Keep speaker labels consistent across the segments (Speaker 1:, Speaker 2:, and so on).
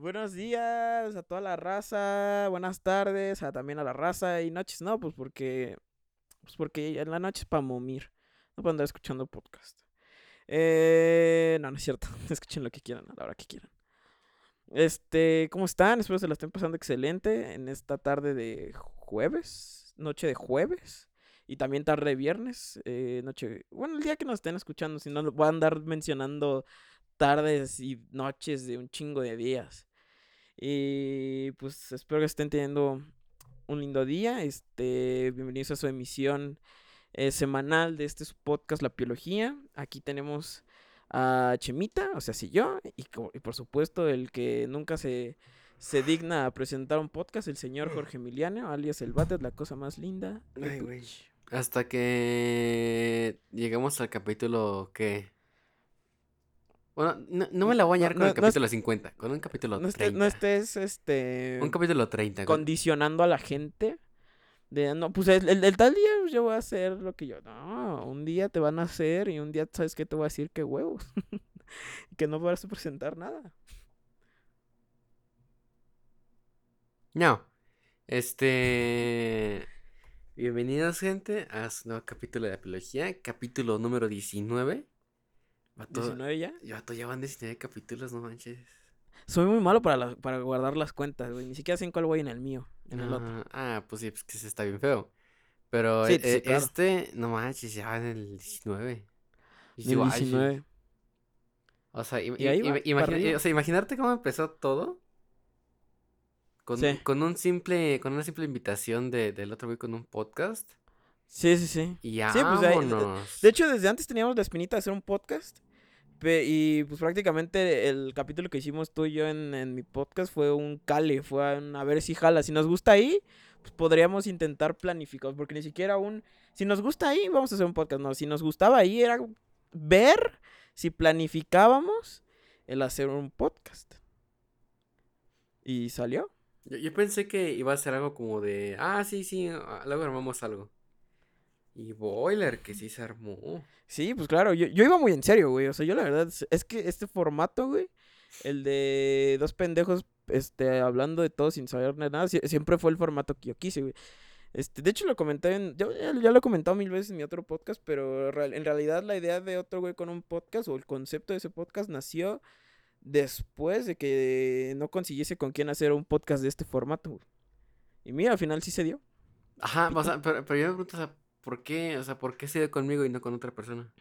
Speaker 1: Buenos días a toda la raza, buenas tardes a también a la raza y noches, no, pues porque pues porque en la noche es para momir, no para andar escuchando podcast. Eh, no, no es cierto, escuchen lo que quieran a la hora que quieran. Este, ¿cómo están? Espero se la estén pasando excelente en esta tarde de jueves, noche de jueves y también tarde de viernes, eh, noche, bueno, el día que nos estén escuchando, si no voy a andar mencionando tardes y noches de un chingo de días. Y pues espero que estén teniendo un lindo día. Este, bienvenidos a su emisión eh, semanal de este podcast La Biología. Aquí tenemos a Chemita, o sea, sí yo, y, por supuesto el que nunca se, se digna a presentar un podcast, el señor Jorge Emiliano, alias El Bate, la cosa más linda.
Speaker 2: Hasta que llegamos al capítulo que bueno, no, me la voy a hallar con el capítulo 50, con un capítulo 30.
Speaker 1: no estés, este...
Speaker 2: Un capítulo 30.
Speaker 1: Condicionando a la gente. De, no, pues el, tal día yo voy a hacer lo que yo... No, un día te van a hacer y un día, ¿sabes qué? Te voy a decir que huevos. que no vas a presentar nada.
Speaker 2: No. Este... Bienvenidos, gente, a su nuevo capítulo de apología, capítulo número 19.
Speaker 1: ¿19 ya?
Speaker 2: Ya, ya van 19 capítulos, no manches.
Speaker 1: Soy muy malo para, para guardar las cuentas, güey. Ni siquiera sé en cuál voy en el mío, en el otro.
Speaker 2: Ah, pues sí, pues que se está bien feo. Pero e, e, este, no manches, ya va en el 19.
Speaker 1: Y 19.
Speaker 2: O sea, o sea, imaginarte cómo empezó todo. Con, con un simple, con una simple invitación de, del otro güey con un podcast.
Speaker 1: Sí, sí, sí.
Speaker 2: Y ya, sí, pues, de,
Speaker 1: de, hecho, desde antes teníamos la espinita de hacer un podcast. Y pues prácticamente el capítulo que hicimos tú y yo en, mi podcast fue un cale, fue a ver si jala. Si nos gusta ahí, pues podríamos intentar planificar, porque ni siquiera un... Si nos gusta ahí, vamos a hacer un podcast. No, si nos gustaba ahí era ver si planificábamos el hacer un podcast. Y salió.
Speaker 2: Yo, yo pensé que iba a ser algo como de, ah, sí, sí, ah, luego armamos algo. Y Boiler, que sí se armó.
Speaker 1: Sí, pues claro, yo, yo iba muy en serio, güey. O sea, yo la verdad, es que este formato, güey, el de dos pendejos, este, hablando de todo sin saber nada, siempre fue el formato que yo quise, güey. Este, de hecho lo comenté en, yo ya, lo he comentado mil veces en mi otro podcast, pero en realidad la idea de otro güey con un podcast o el concepto de ese podcast nació después de que no consiguiese con quién hacer un podcast de este formato, güey. Y mira, al final sí se dio.
Speaker 2: Ajá, o sea, pero, pero yo me pregunto, o sea, ¿Por qué? O sea, ¿por qué se dio conmigo y no con otra persona?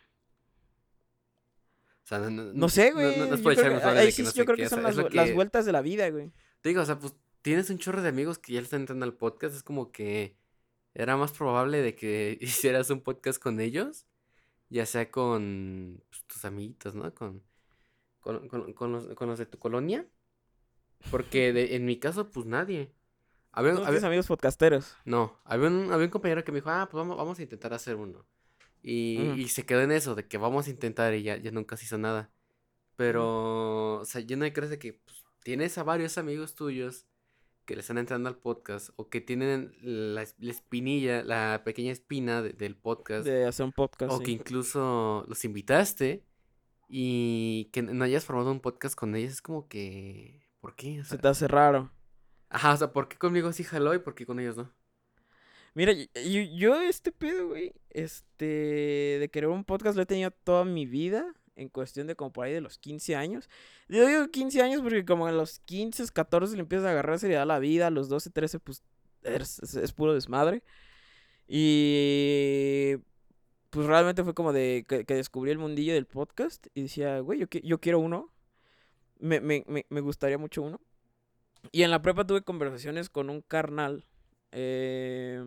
Speaker 1: O sea, no, no, sé, güey. No, no, es por echarme de que no Yo creo que son las, las, vueltas de la vida, güey.
Speaker 2: Te digo, o sea, pues tienes un chorro de amigos que ya le están entrando al podcast. Es como que era más probable de que hicieras un podcast con ellos, ya sea con pues, tus amiguitos, ¿no? Con, con, con, con, los, con los de tu colonia. Porque de, en mi caso, pues nadie.
Speaker 1: Había, ¿No había... amigos podcasteros?
Speaker 2: No, había un, había un compañero que me dijo, ah, pues vamos, vamos a intentar hacer uno. Y, y, se quedó en eso, de que vamos a intentar y ya, ya nunca se hizo nada. Pero, o sea, yo no creo que pues, tienes a varios amigos tuyos que le están entrando al podcast o que tienen la, espinilla, la pequeña espina del podcast.
Speaker 1: De hacer un podcast.
Speaker 2: O que incluso los invitaste y que no hayas formado un podcast con ellos. Es como que, ¿por qué?
Speaker 1: se te hace raro.
Speaker 2: Ajá, o sea, ¿por qué conmigo sí jaló y por qué con ellos no?
Speaker 1: Mira, yo, yo este pedo, güey, este, de querer un podcast lo he tenido toda mi vida, en cuestión de como por ahí de los 15 años. Yo digo 15 años porque como a los 15, 14 le empiezas a agarrar seriedad a la vida, a los 12, 13, pues es, puro desmadre. Y pues realmente fue como de que, descubrí el mundillo del podcast y decía, güey, yo, yo quiero uno. Me, me, me, me gustaría mucho uno. Y en la prepa tuve conversaciones con un carnal. Eh,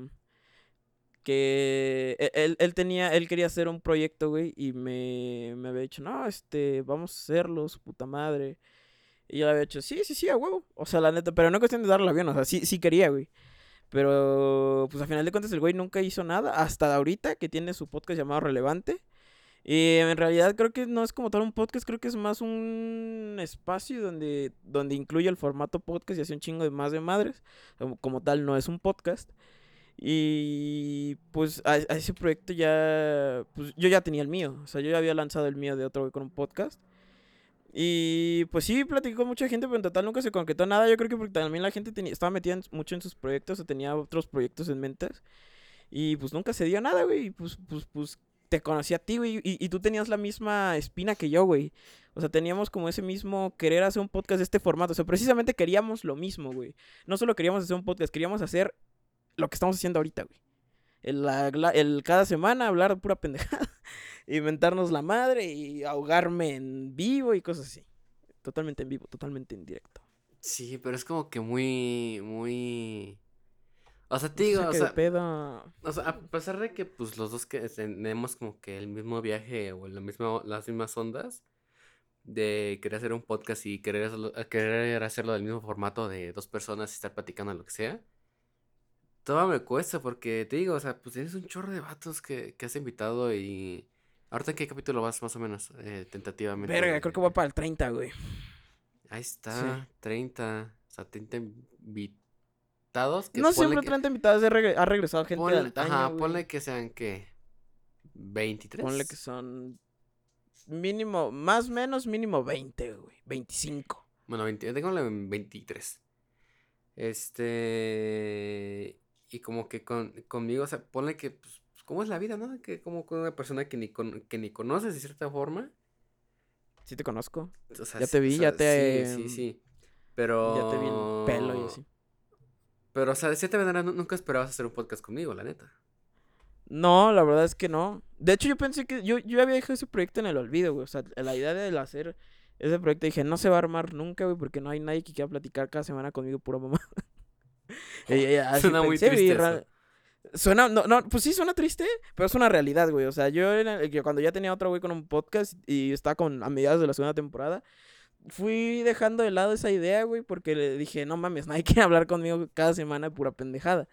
Speaker 1: que e, él, tenía, él quería hacer un proyecto, güey, y me, me había dicho, no, este, vamos a hacerlo, su puta madre. Y yo le había dicho, sí, sí, sí, a huevo. O sea, la neta, pero no cuestión de darle avión, o sea, sí, sí quería, güey. Pero, pues a final de cuentas el güey nunca hizo nada, hasta ahorita que tiene su podcast llamado Relevante. Y en realidad creo que no es como tal un podcast, creo que es más un espacio donde, donde incluye el formato podcast y hace un chingo de más de madres. Como, tal, no es un podcast. Y pues a, ese proyecto ya, pues yo ya tenía el mío. O sea, yo ya había lanzado el mío de otro con un podcast. Y pues sí, platicó con mucha gente, pero en total nunca se concretó nada. Yo creo que porque también la gente tenía, estaba metida mucho en sus proyectos o tenía otros proyectos en mentes. Y pues nunca se dio nada, güey. Y pues, pues, pues te conocí a ti, güey. Y, tú tenías la misma espina que yo, güey. O sea, teníamos como ese mismo querer hacer un podcast de este formato. O sea, precisamente queríamos lo mismo, güey. No solo queríamos hacer un podcast, queríamos hacer lo que estamos haciendo ahorita, güey. El, cada semana hablar pura pendejada, inventarnos la madre y ahogarme en vivo y cosas así. Totalmente en vivo, totalmente en directo.
Speaker 2: Sí, pero es como que muy, muy... O sea, te digo, o sea, o sea, a pesar de que pues los dos que tenemos como que el mismo viaje o la misma, las mismas ondas de querer hacer un podcast y querer hacerlo, querer hacerlo del mismo formato de dos personas y estar platicando lo que sea, todo me cuesta porque te digo, o sea, pues tienes un chorro de vatos que, que has invitado y... ¿Ahorita en qué capítulo vas más o menos, eh, tentativamente?
Speaker 1: Verga, creo que va para el 30, güey.
Speaker 2: Ahí está, 30. O sea, 30 invitados.
Speaker 1: Que no siempre 30 invitados, ha regresado gente ponle,
Speaker 2: Ajá, ponle que sean, ¿qué? ¿23?
Speaker 1: Ponle que son mínimo, más o menos mínimo 20, güey. 25.
Speaker 2: Bueno, 20, tengo 23. Este y como que con, conmigo, o sea, ponle que, pues, pues, ¿cómo es la vida, no? Que como con una persona que ni, que ni conoces de cierta forma.
Speaker 1: Sí te conozco. ya te vi, ya te...
Speaker 2: Sí, sí, sí. Pero...
Speaker 1: Ya te vi el pelo y así.
Speaker 2: Pero, o sea, de cierta manera nunca esperabas hacer un podcast conmigo, la neta.
Speaker 1: No, la verdad es que no. De hecho, yo pensé que yo, yo había dejado ese proyecto en el olvido, güey. O sea, la idea de hacer ese proyecto dije, no se va a armar nunca, güey, porque no hay nadie que quiera platicar cada semana conmigo pura mamá. suena muy triste. Suena, no, no, pues sí, suena triste, pero es una realidad, güey. O sea, yo, cuando ya tenía otro güey con un podcast y estaba con, a mediados de la segunda temporada, fui dejando de lado esa idea, güey, porque le dije, no mames, nadie quiere hablar conmigo cada semana de pura pendejada.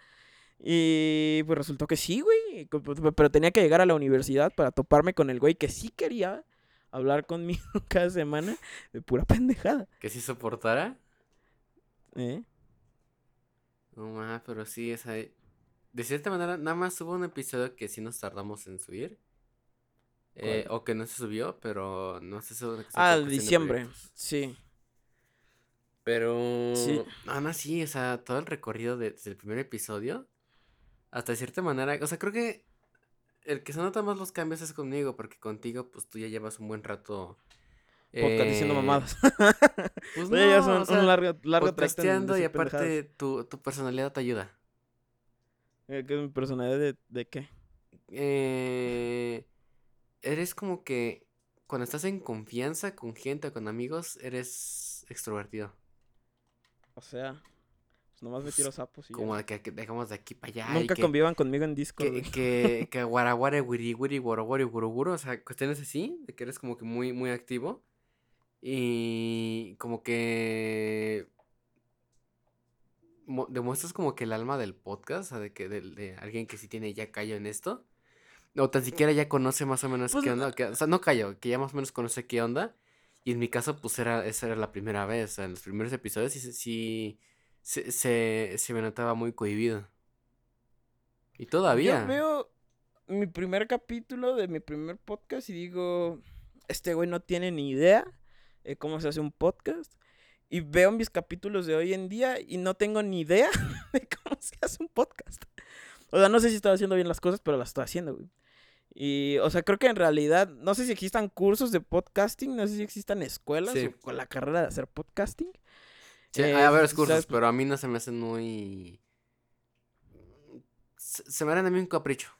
Speaker 1: Y pues resultó que sí, güey, pero tenía que llegar a la universidad para toparme con el güey que sí quería hablar conmigo cada semana de pura pendejada.
Speaker 2: ¿Que sí soportara?
Speaker 1: ¿Eh?
Speaker 2: No más, pero sí, esa. De cierta manera, nada más hubo un episodio que sí nos tardamos en subir. Eh, o que no se subió, pero no sé si
Speaker 1: Ah, diciembre, sí.
Speaker 2: Pero. Sí. Aún así, o sea, todo el recorrido desde el primer episodio. Hasta de cierta manera. O sea, creo que. El que se nota más los cambios es conmigo, porque contigo, pues tú ya llevas un buen rato
Speaker 1: podcast diciendo eh, mamadas.
Speaker 2: Pues no, ya son un largo, largo y aparte tu, tu, personalidad te ayuda.
Speaker 1: ¿Qué es mi personalidad de, de qué?
Speaker 2: Eh, eres como que cuando estás en confianza con gente o con amigos, eres extrovertido.
Speaker 1: O sea, pues nomás me tiro sapos y
Speaker 2: Como que, que, dejamos de aquí para allá.
Speaker 1: Nunca convivan conmigo en disco.
Speaker 2: Que, que, que guaraguare, wiri, wiri, guaraguare, guruguru. O sea, cuestiones así, de que eres como que muy, muy activo. Y como que demuestras como que el alma del podcast, o sea, de que de, alguien que sí tiene ya callo en esto. O tan siquiera ya conoce más o menos pues qué onda. o sea, no callo, que ya más o menos conoce qué onda. Y en mi caso, pues era, esa era la primera vez. O sea, en los primeros episodios sí, sí se, se, se me notaba muy cohibido. Y todavía.
Speaker 1: Yo veo mi primer capítulo de mi primer podcast y digo, este güey no tiene ni idea eh, cómo se hace un podcast. Y veo mis capítulos de hoy en día y no tengo ni idea de cómo se hace un podcast. O sea, no sé si estoy haciendo bien las cosas, pero las estoy haciendo, güey. Y, o sea, creo que en realidad, no sé si existan cursos de podcasting, no sé si existan escuelas con la carrera de hacer podcasting.
Speaker 2: Sí, hay eh, varios cursos, pero a mí no se me hacen muy... Se, me dan a mí un capricho.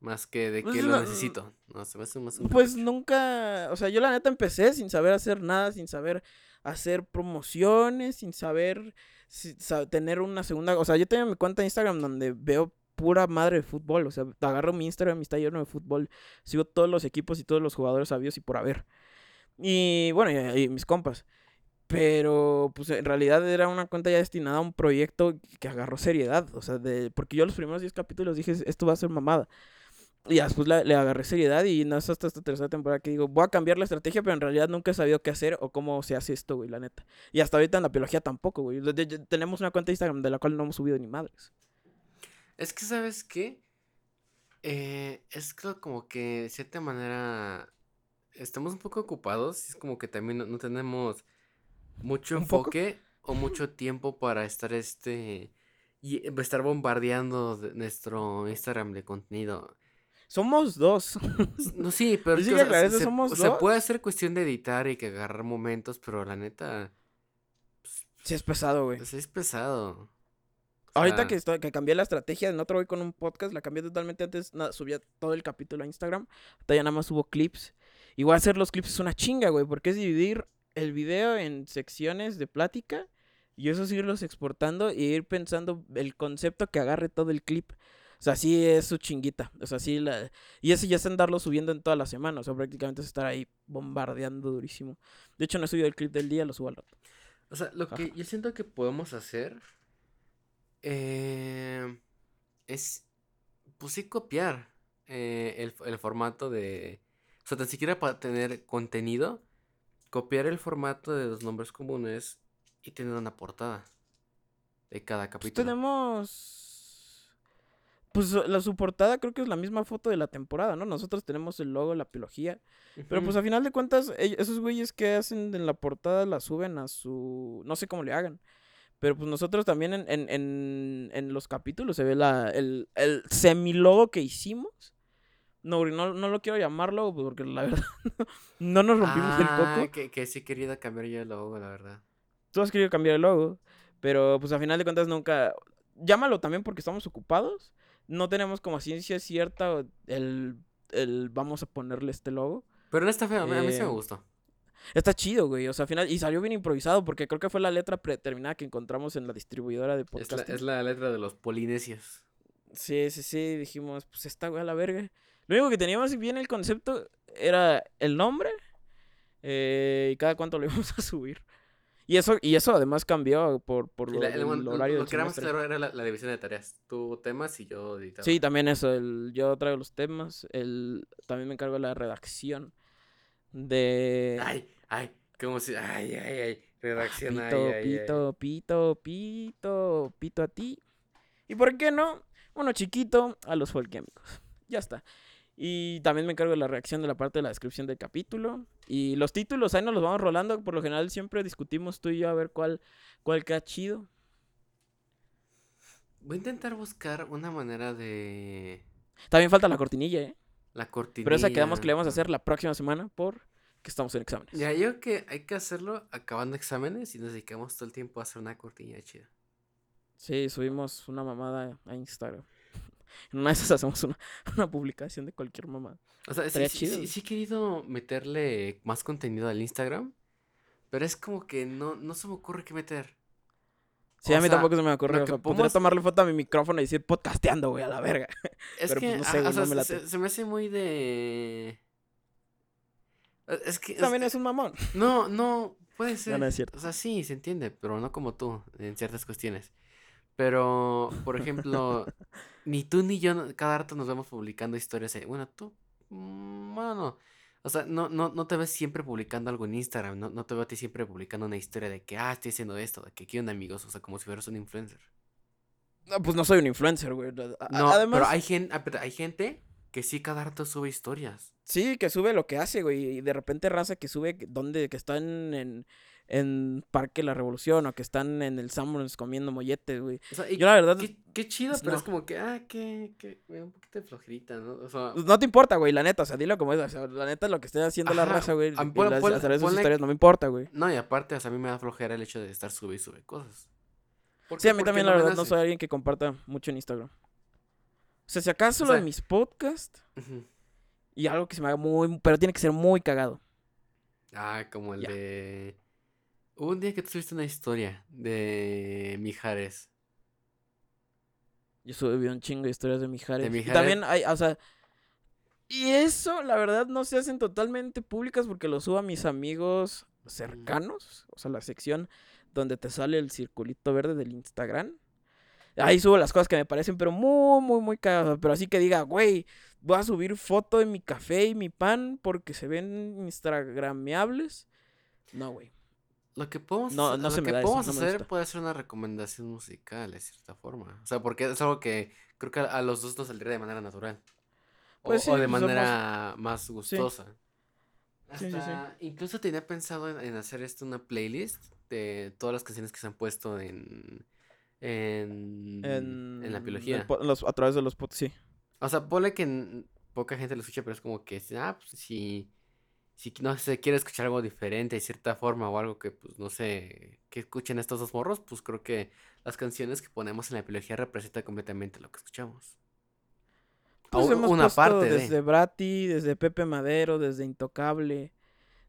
Speaker 2: Más que de pues que lo necesito. No, se me hace más
Speaker 1: Pues nunca, o sea, yo la neta empecé sin saber hacer nada, sin saber hacer promociones, sin saber, tener una segunda, o sea, yo tengo mi cuenta de Instagram donde veo pura madre de fútbol, o sea, agarro mi Instagram y está lleno de fútbol, sigo todos los equipos y todos los jugadores sabios y por haber. Y bueno, y mis compas. Pero, pues en realidad era una cuenta ya destinada a un proyecto que agarró seriedad. O sea, de, porque yo los primeros 10 capítulos dije, esto va a ser mamada. Y después le agarré seriedad y no es hasta esta tercera temporada que digo, voy a cambiar la estrategia, pero en realidad nunca he sabido qué hacer o cómo se hace esto, güey, la neta. Y hasta ahorita en la biología tampoco, güey. tenemos una cuenta de Instagram de la cual no hemos subido ni madres.
Speaker 2: Es que, ¿sabes qué? Eh, es como que de cierta manera estamos un poco ocupados. Es como que también no, tenemos mucho enfoque o mucho tiempo para estar este y estar bombardeando nuestro Instagram de contenido.
Speaker 1: Somos dos.
Speaker 2: No, sí, pero se, somos se puede hacer cuestión de editar y que agarrar momentos, pero la neta.
Speaker 1: Pues, sí, es pesado, güey.
Speaker 2: Sí, es pesado.
Speaker 1: Ahorita que, estoy, que cambié la estrategia, no otro voy con un podcast, la cambié totalmente. Antes subía todo el capítulo a Instagram. Ahorita ya nada más subo clips. Igual hacer los clips es una chinga, güey, porque es dividir el video en secciones de plática y eso es irlos exportando y ir pensando el concepto que agarre todo el clip. O sea, sí es su chinguita. O sea, sí la... Y eso ya es andarlo subiendo en toda la semana. O sea, prácticamente es estar ahí bombardeando durísimo. De hecho, no he subido el clip del día, lo subo al rato.
Speaker 2: O sea, lo que yo siento que podemos hacer eh, es, pues sí, copiar eh, el, el, formato de... O sea, tan siquiera para tener contenido, copiar el formato de los nombres comunes y tener una portada de cada pues capítulo.
Speaker 1: tenemos pues la su portada creo que es la misma foto de la temporada, ¿no? Nosotros tenemos el logo, la biología. Pero pues a final de cuentas, esos güeyes que hacen en la portada la suben a su. No sé cómo le hagan. Pero pues nosotros también en, en, en, en los capítulos se ve la, el, el semilogo que hicimos. No, no, no lo quiero llamarlo porque la verdad no nos rompimos el coco.
Speaker 2: Ah, que, que sí quería cambiar yo el logo, la verdad.
Speaker 1: Tú has querido cambiar el logo, pero pues a final de cuentas nunca... Llámalo también porque estamos ocupados no tenemos como ciencia cierta el, el vamos a ponerle este logo.
Speaker 2: Pero no está feo, a mí sí me eh, gustó.
Speaker 1: Está chido, güey. O sea, al final. Y salió bien improvisado porque creo que fue la letra predeterminada que encontramos en la distribuidora de
Speaker 2: podcast. Es, la, letra de los polinesios.
Speaker 1: Sí, sí, sí. Dijimos, pues esta güey a la verga. Lo único que teníamos bien el concepto era el nombre eh, y cada cuánto lo íbamos a subir. Y eso, y eso además cambió por, por
Speaker 2: lo, el, horario Lo que era más claro era la, división de tareas. Tú temas y yo editaba.
Speaker 1: Sí, también eso. El, yo traigo los temas. El, también me encargo de la redacción. De.
Speaker 2: Ay, ay, como si. Ay, ay, ay. Redacción,
Speaker 1: pito,
Speaker 2: ay,
Speaker 1: pito, pito, pito, pito a ti. ¿Y por qué no? Uno chiquito a los folquémicos. Ya está. Y también me encargo de la reacción de la parte de la descripción del capítulo. Y los títulos, ahí nos los vamos rolando. Por lo general siempre discutimos tú y yo a ver cuál, cuál queda chido.
Speaker 2: Voy a intentar buscar una manera de...
Speaker 1: También falta la cortinilla, ¿eh?
Speaker 2: La cortinilla.
Speaker 1: Pero esa quedamos que le vamos a hacer la próxima semana por que estamos en exámenes.
Speaker 2: Ya, yo que hay que hacerlo acabando exámenes y nos dedicamos todo el tiempo a hacer una cortinilla chida.
Speaker 1: Sí, subimos una mamada a Instagram. En una de esas hacemos una, una publicación de cualquier mamá.
Speaker 2: O sea, sí, sí, sí, he querido meterle más contenido al Instagram, pero es como que no, no se me ocurre qué meter.
Speaker 1: Sí, a mí tampoco se me ocurre. O sea, podría tomarle foto a mi micrófono y decir podcasteando, güey, a la verga.
Speaker 2: Es que, pues, no sé, o sea, se, me hace muy de... Es que...
Speaker 1: También es, un mamón.
Speaker 2: No, no, puede ser.
Speaker 1: No, es cierto.
Speaker 2: O sea, sí, se entiende, pero no como tú, en ciertas cuestiones. Pero, por ejemplo, ni tú ni yo cada rato nos vemos publicando historias. bueno, tú, mm, bueno, no. O sea, no, no, no te ves siempre publicando algo en Instagram. No, no te veo a ti siempre publicando una historia de que, ah, estoy haciendo esto, de que quiero amigos. O sea, como si fueras un influencer.
Speaker 1: No, pues no soy un influencer, güey.
Speaker 2: No, Además... pero hay gente, ah, hay gente que sí cada rato sube historias.
Speaker 1: Sí, que sube lo que hace, güey. Y de repente raza que sube donde, que están en, en Parque La Revolución o que están en el Summers comiendo molletes, güey.
Speaker 2: O sea, Yo la verdad... Qué, chido, pero es como que, ah, que, que, un poquito de flojerita, ¿no? O sea...
Speaker 1: Pues no te importa, güey, la neta, o sea, dilo como es, o sea, la neta es lo que esté haciendo la raza, güey. A, las, historias no me importa, güey.
Speaker 2: No, y aparte, o sea, a mí me da flojera el hecho de estar sube y sube cosas.
Speaker 1: Sí, a mí también, la verdad, no soy alguien que comparta mucho en Instagram. O sea, si acaso lo de mis podcasts y algo que se me haga muy, pero tiene que ser muy cagado.
Speaker 2: Ah, como el de Hubo un día que tú subiste una historia de Mijares.
Speaker 1: Yo subí un chingo de historias de Mijares. Y también hay, o sea. Y eso, la verdad, no se hacen totalmente públicas porque lo subo a mis amigos cercanos. O sea, la sección donde te sale el circulito verde del Instagram. Ahí subo las cosas que me parecen, pero muy, muy, muy cagadas. Pero así que diga, güey, voy a subir foto de mi café y mi pan porque se ven instagrameables. No, güey.
Speaker 2: Lo que podemos, lo que podemos hacer puede ser una recomendación musical, de cierta forma. O sea, porque es algo que creo que a los dos nos saldría de manera natural. Pues o, de manera más gustosa.
Speaker 1: Sí, sí, sí.
Speaker 2: Incluso tenía pensado en, en hacer esto una playlist de todas las canciones que se han puesto en. En,
Speaker 1: En,
Speaker 2: en la biología.
Speaker 1: los- a través de los podcasts, sí.
Speaker 2: O sea, ponle que poca gente lo escucha, pero es como que, ah, pues si, si no se quiere escuchar algo diferente de cierta forma o algo que, pues, no sé, que escuchen estos dos morros, pues creo que las canciones que ponemos en la biología representan completamente lo que escuchamos.
Speaker 1: Pues
Speaker 2: O
Speaker 1: hemos
Speaker 2: una parte de
Speaker 1: desde Brati, desde Pepe Madero, desde Intocable,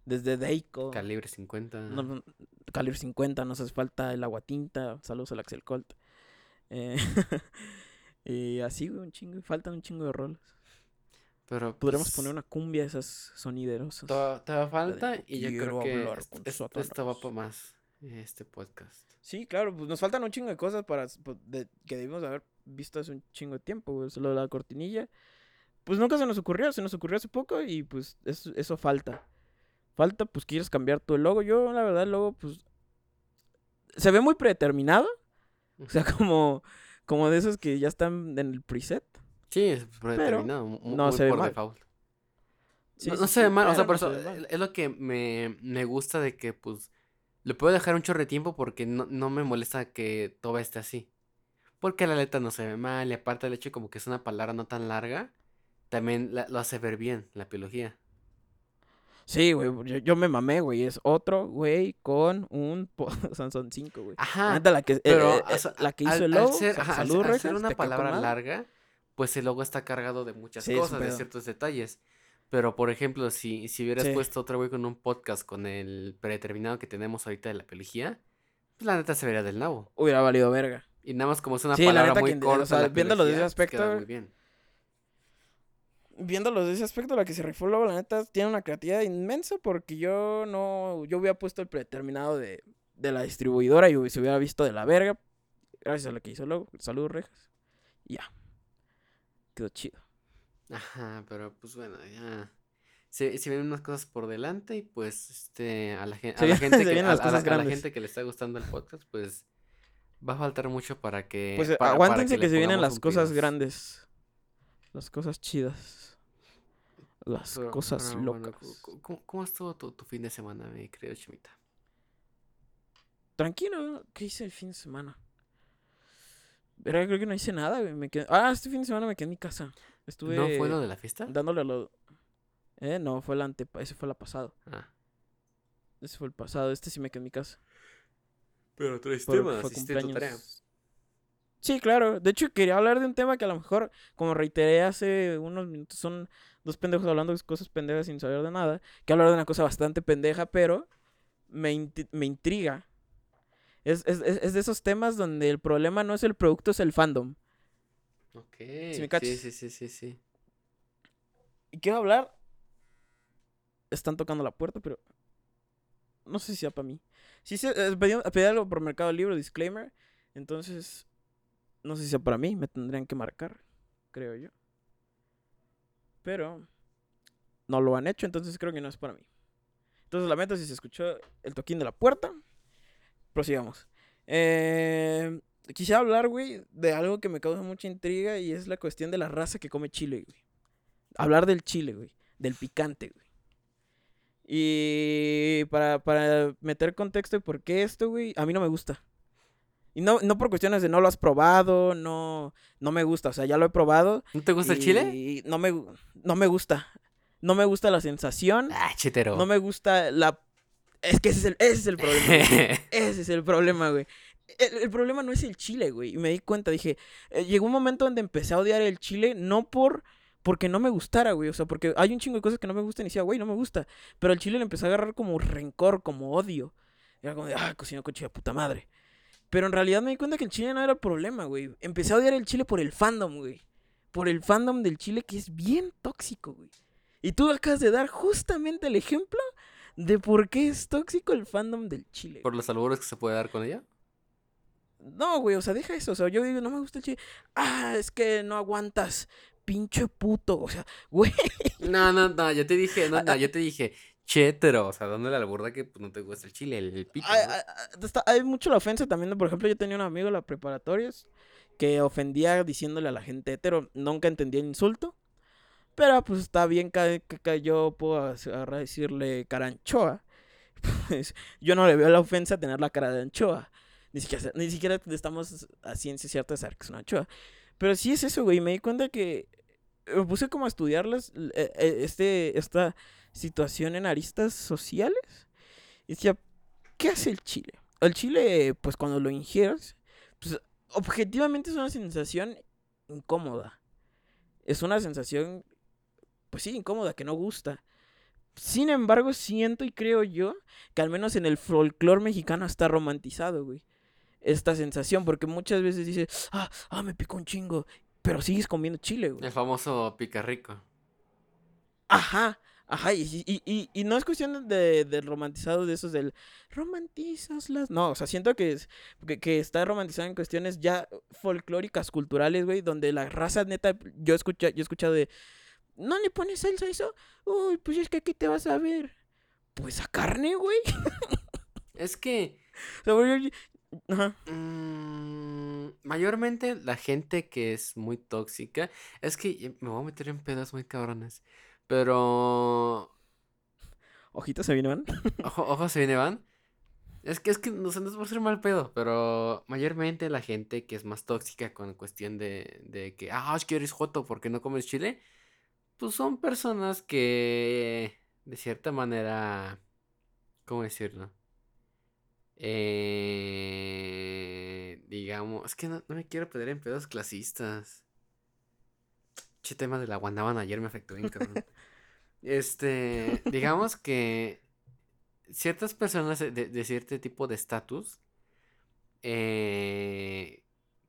Speaker 1: desde Deiko.
Speaker 2: calibre 50.
Speaker 1: No, no, Calibre 50, nos hace falta el agua tinta. Saludos al Axel Colt. Eh, y así, güey, un chingo. Faltan un chingo de roles.
Speaker 2: Pero
Speaker 1: Podremos
Speaker 2: pues,
Speaker 1: poner una cumbia de esas soniderosas.
Speaker 2: to- Todavía falta y yo
Speaker 1: "Quiero
Speaker 2: creo que
Speaker 1: hablar
Speaker 2: est-
Speaker 1: con
Speaker 2: est-
Speaker 1: Satanás".
Speaker 2: esto va para más, este podcast.
Speaker 1: Sí, claro, pues nos faltan un chingo de cosas para pues, de- que debimos haber visto hace un chingo de tiempo, güey. Solo la cortinilla. Pues nunca se nos ocurrió, se nos ocurrió hace poco y pues eso, eso falta. Falta, pues quieres cambiar tu logo. Yo, la verdad, el logo, pues. Se ve muy predeterminado. O sea, como, como de esos que ya están en el preset.
Speaker 2: Sí, es predeterminado,
Speaker 1: no
Speaker 2: muy
Speaker 1: se ve
Speaker 2: por
Speaker 1: mal.
Speaker 2: default.
Speaker 1: Sí,
Speaker 2: no,
Speaker 1: sí,
Speaker 2: no se ve mal, o sea, por eso es lo que me, me gusta de que, pues, le puedo dejar un chorro de tiempo porque no, no me molesta que todo esté así. Porque la letra no se ve mal y aparte el hecho como que es una palabra no tan larga, también la- lo hace ver bien la biología.
Speaker 1: Sí, güey, yo, yo me mamé, güey. Es otro, güey, con un Samsung 5, güey.
Speaker 2: Ajá,
Speaker 1: la que, eh,
Speaker 2: pero
Speaker 1: eh,
Speaker 2: o sea,
Speaker 1: la que
Speaker 2: al-
Speaker 1: hizo el
Speaker 2: al
Speaker 1: logo,
Speaker 2: ser,
Speaker 1: sa-
Speaker 2: ajá, al-
Speaker 1: Salud,
Speaker 2: al ser una palabra larga, pues el logo está cargado de muchas
Speaker 1: Sí,
Speaker 2: cosas, de ciertos detalles. Pero, por ejemplo, si, si hubieras
Speaker 1: Sí.
Speaker 2: puesto otro güey con un podcast con el predeterminado que tenemos ahorita de la biología, pues la neta se vería del nabo.
Speaker 1: Hubiera valido verga.
Speaker 2: Y nada más como es una
Speaker 1: Sí, la
Speaker 2: palabra
Speaker 1: neta
Speaker 2: muy
Speaker 1: que- o
Speaker 2: corta,
Speaker 1: sea, viéndolo desde ese
Speaker 2: pues, queda
Speaker 1: aspecto,
Speaker 2: muy bien.
Speaker 1: Viéndolo desde ese aspecto, la que se rifó luego, la neta, tiene una creatividad inmensa porque yo no. Yo hubiera puesto el predeterminado de, de la distribuidora y se hubiera visto de la verga. Gracias a la que hizo luego. Saludos, rejas. Ya. Chido.
Speaker 2: Ajá, pero pues bueno, ya. Se, se vienen unas cosas por delante y pues este a la, gen- a la gente
Speaker 1: se
Speaker 2: que a, a a la gente que le está gustando el podcast, pues va a faltar mucho para que
Speaker 1: Pues eh,
Speaker 2: pa- para
Speaker 1: aguántense
Speaker 2: que
Speaker 1: se vienen las cosas grandes. Las cosas chidas. Las
Speaker 2: Pero-
Speaker 1: cosas
Speaker 2: pero
Speaker 1: locas.
Speaker 2: ¿cómo, cómo estuvo tu, tu fin de semana, mi querido Chimita?
Speaker 1: Tranquilo, ¿qué hice el fin de semana? Verga, creo que no hice nada, güey. Me quedé... Ah, este fin de semana me quedé en mi casa. Estuve
Speaker 2: ¿No fue lo de la fiesta?
Speaker 1: dándole a lo... Eh, no, fue el ante... Ese fue la pasado.
Speaker 2: Ah,
Speaker 1: Ese fue el pasado. Este sí me quedé en mi casa.
Speaker 2: pero traes temas, hiciste tu tarea.
Speaker 1: Sí, claro. De hecho, quería hablar de un tema que a lo mejor, como reiteré hace unos minutos, son dos pendejos hablando de cosas pendejas sin saber de nada. Que hablar de una cosa bastante pendeja, pero me, me intriga. Es, es, es- de esos temas donde el problema no es el producto, es el fandom.
Speaker 2: Ok,
Speaker 1: me
Speaker 2: sí, sí, sí, sí, sí.
Speaker 1: Y quiero hablar. Están tocando la puerta, pero. No sé si sea para mí. Si se, eh, pedí, pedí algo por Mercado Libre, disclaimer. Entonces. No sé si sea para mí. Me tendrían que marcar. Creo yo. Pero. No lo han hecho, entonces creo que no es para mí. Entonces lamento si se escuchó el toquín de la puerta. Prosigamos. Eh, quisiera hablar, güey, de algo que me causa mucha intriga y es la cuestión de la raza que come chile, güey. Hablar del chile, güey. Del picante, güey. Y para, para meter contexto de por qué esto, güey, a mí no me gusta. Y no, no por cuestiones de no lo has probado, no, no me gusta. O sea, ya lo he probado.
Speaker 2: ¿No te gusta el chile?
Speaker 1: Y no me, no me gusta. No me gusta la sensación.
Speaker 2: Ah, chetero.
Speaker 1: No me gusta la... Es que ese es el, ese es el problema. güey. Ese es el problema, güey. El, el problema no es el chile, güey. Y me di cuenta, dije, eh, llegó un momento donde empecé a odiar el chile, no por porque no me gustara, güey. O sea, porque hay un chingo de cosas que no me gustan y decía, güey, no me gusta. Pero el chile le empecé a agarrar como rencor, como odio. Era como de, ah, cocinó con chile puta madre. Pero en realidad me di cuenta que el chile no era el problema, güey. Empecé a odiar el chile por el fandom, güey. Por el fandom del chile que es bien tóxico, güey. Y tú acabas de dar justamente el ejemplo de por qué es tóxico el fandom del chile.
Speaker 2: ¿Por los albures que se puede dar con ella?
Speaker 1: No, güey, o sea, deja eso. O sea, yo digo, no me gusta el chile. Ah, es que no aguantas, pinche puto. O sea, güey.
Speaker 2: No, no, no, yo te dije, no, no, yo te dije, chetero, o sea, dándole a la burda que pues, no te gusta el chile, el, el pito,
Speaker 1: Hay,
Speaker 2: ¿no?
Speaker 1: hay- hay- está- hay mucho la ofensa también. Por ejemplo, yo tenía un amigo en la preparatoria que ofendía diciéndole a la gente hetero. Nunca entendía el insulto. Pero pues está bien que, yo puedo decirle cara anchoa. Pues yo no le veo la ofensa a tener la cara de anchoa. Ni siquiera, ni siquiera estamos a ciencia cierta de saber que es una anchoa. Pero sí es eso, güey. Me di cuenta que me puse como a estudiarlas eh, eh, este, esta situación en aristas sociales. Y decía, ¿qué hace el chile? El chile, pues cuando lo ingieres, pues objetivamente es una sensación incómoda. Es una sensación, pues sí, incómoda, que no gusta. Sin embargo, siento y creo yo que al menos en el folclore mexicano está romantizado, güey. Esta sensación, porque muchas veces dices, ah, ah, me picó un chingo, pero sigues comiendo chile, güey.
Speaker 2: El famoso pica rico.
Speaker 1: Ajá, ajá, y, y, y, no es cuestión de, del romantizado de esos del romantizas las... No, o sea, siento que, que, está romantizado en cuestiones ya folclóricas, culturales, güey, donde la raza neta, yo, escucha, yo he escuchado de, ¿no le pones salsa a eso? Uy, pues es que aquí te vas a ver. Pues a carne, güey.
Speaker 2: es que... Ajá. Mm, mayormente la gente que es muy tóxica. Es que me voy a meter en pedas muy cabrones. Pero.
Speaker 1: ¿Ojitos se viene van?
Speaker 2: ojos se viene van. Es que es que no sé, no es por ser mal pedo, pero mayormente la gente que es más tóxica con cuestión de, de que, ah, es que eres joto porque no comes chile, pues son personas que de cierta manera, ¿cómo decirlo? Eh, digamos, es que no, me quiero perder en pedos clasistas. Che tema de la guanabana ayer me afectó bien, cabrón. este, digamos que ciertas personas de, cierto tipo de estatus eh,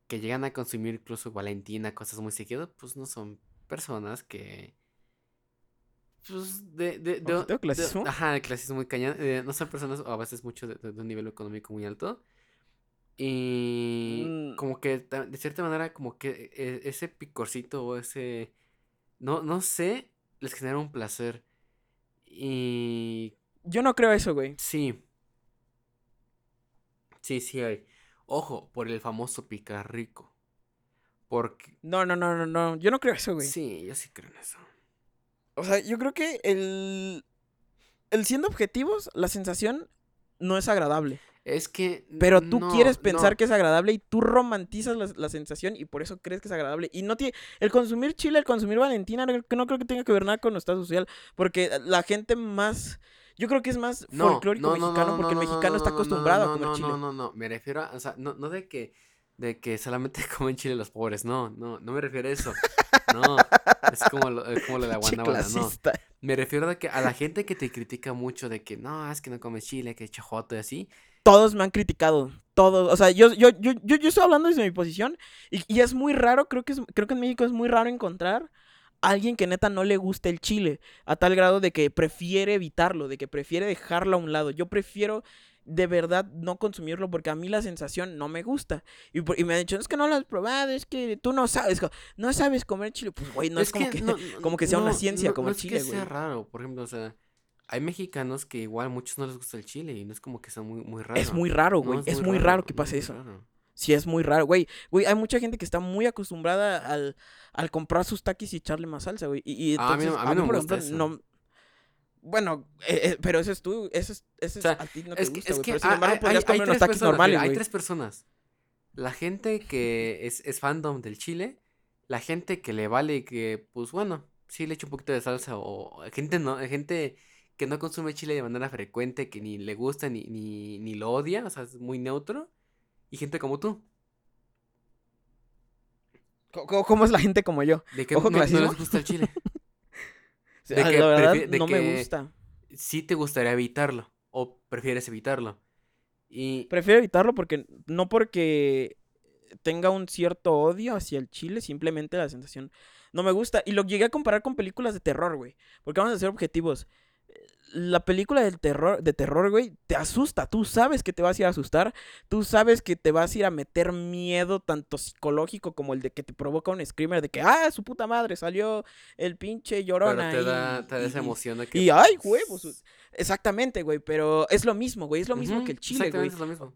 Speaker 2: que llegan a consumir incluso Valentina, cosas muy seguidas, pues no son personas que pues de, de, de, clasismo? ajá, de clasismo muy cañón. Eh, no son personas a veces mucho de, un nivel económico muy alto. Y mm. como que de cierta manera, como que e, ese picorcito o ese. No, no sé, les genera un placer. Y.
Speaker 1: Yo no creo eso, güey.
Speaker 2: Sí. Sí, sí hay. Ojo, por el famoso picar rico. Porque.
Speaker 1: No, no, no, no, no. Yo no creo eso, güey.
Speaker 2: Sí, yo sí creo en eso.
Speaker 1: O sea, yo creo que el. El siendo objetivos, la sensación no es agradable.
Speaker 2: Es que.
Speaker 1: Pero tú quieres pensar que es agradable y tú romantizas la, sensación y por eso crees que es agradable. Y no tiene. El consumir chile, el consumir Valentina, no, no creo que tenga que ver nada con nuestro social. Porque la gente más. Yo creo que es más folclórico mexicano porque el mexicano está acostumbrado a comer chile.
Speaker 2: No, no, no, me refiero a. O sea, no, no de que de que solamente comen chile los pobres. No, no, no me refiero a eso. No, es como lo, como lo de la guanábana, no. Me refiero a, que, a la gente que te critica mucho de que no, es que no comes chile, que chajoto y así.
Speaker 1: Todos me han criticado, todos, o sea, yo, yo, yo, yo, yo estoy hablando desde mi posición y, y, es muy raro, creo que, es, creo que en México es muy raro encontrar alguien que neta no le guste el chile, a tal grado de que prefiere evitarlo, de que prefiere dejarlo a un lado. Yo prefiero de verdad no consumirlo porque a mí la sensación no me gusta. Y, me han dicho, es que no lo has probado, es que tú no sabes, no sabes comer chile. Pues, güey, no es, como, que, como que sea una ciencia comer chile, güey.
Speaker 2: es que sea raro, por ejemplo, o sea, hay mexicanos que igual a muchos no les gusta el chile y no es como que sea muy, muy raro.
Speaker 1: Es muy raro, güey, es, muy raro, que pase eso. Sí, es muy raro, güey. Güey, hay mucha gente que está muy acostumbrada al, al comprar sus taquis y echarle más salsa, güey. Y, entonces, ah, a mí, no, me gusta no, bueno, eh, eh, pero eso es tú, eso es, eso es a ti no te gusta, güey. Pero sin embargo, hay, podrías comer unos taquis normales,
Speaker 2: Hay tres personas. La gente que es, es fandom del chile, la gente que le vale que, pues bueno, sí le echo un poquito de salsa, o gente no, gente que no consume chile de manera frecuente, que ni le gusta ni, ni, ni lo odia, o sea, es muy neutro, y gente como tú.
Speaker 1: ¿Cómo, es la gente como yo?
Speaker 2: De que no, no les gusta el chile.
Speaker 1: De que, la verdad, no me gusta.
Speaker 2: Sí te gustaría evitarlo. O prefieres evitarlo. Y...
Speaker 1: Prefiero evitarlo porque. No porque tenga un cierto odio hacia el chile, simplemente la sensación no me gusta. Y lo llegué a comparar con películas de terror, güey. Porque vamos a ser objetivos la película del terror, de terror, güey, te asusta. Tú sabes que te vas a ir a asustar. Tú sabes que te vas a ir a meter miedo, tanto psicológico como el de que te provoca un screamer de que, ah, su puta madre, salió el pinche llorona.
Speaker 2: Pero te, da, te da esa emoción de que.
Speaker 1: Y, ay, huevos. Exactamente, güey, pero es lo mismo, güey. Es lo mismo que el chile, güey.
Speaker 2: Es lo mismo.